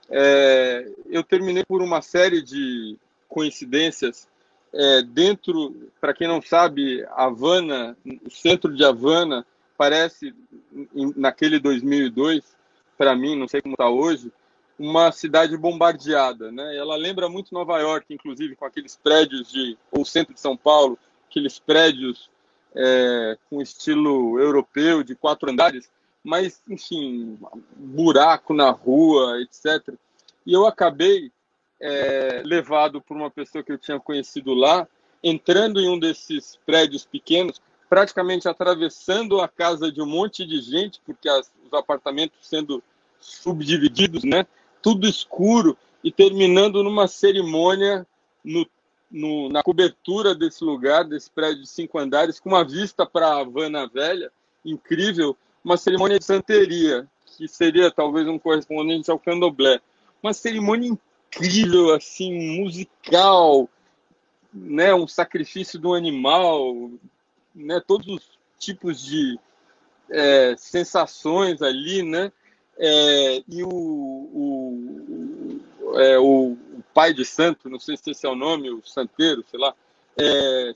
É, eu terminei por uma série de coincidências é, dentro, para quem não sabe, Havana, o centro de Havana, parece, naquele 2002, para mim, não sei como está hoje, uma cidade bombardeada. Né? Ela lembra muito Nova York, inclusive, com aqueles prédios de, ou centro de São Paulo, aqueles prédios é, com estilo europeu, de quatro andares, mas, enfim, buraco na rua, etc. E eu acabei é, levado por uma pessoa que eu tinha conhecido lá, entrando em um desses prédios pequenos, praticamente atravessando a casa de um monte de gente, porque as, os apartamentos sendo subdivididos, né? Tudo escuro e terminando numa cerimônia no, no, na cobertura desse lugar, desse prédio de cinco andares, com uma vista para a Havana Velha, incrível, uma cerimônia de santeria, que seria talvez um correspondente ao candomblé. Uma cerimônia incrível, assim, musical, né, um sacrifício do animal, né, todos os tipos de é, sensações ali, né, é, e o, o, é, o, o, pai de santo, não sei se esse é o nome, o santeiro, sei lá, é,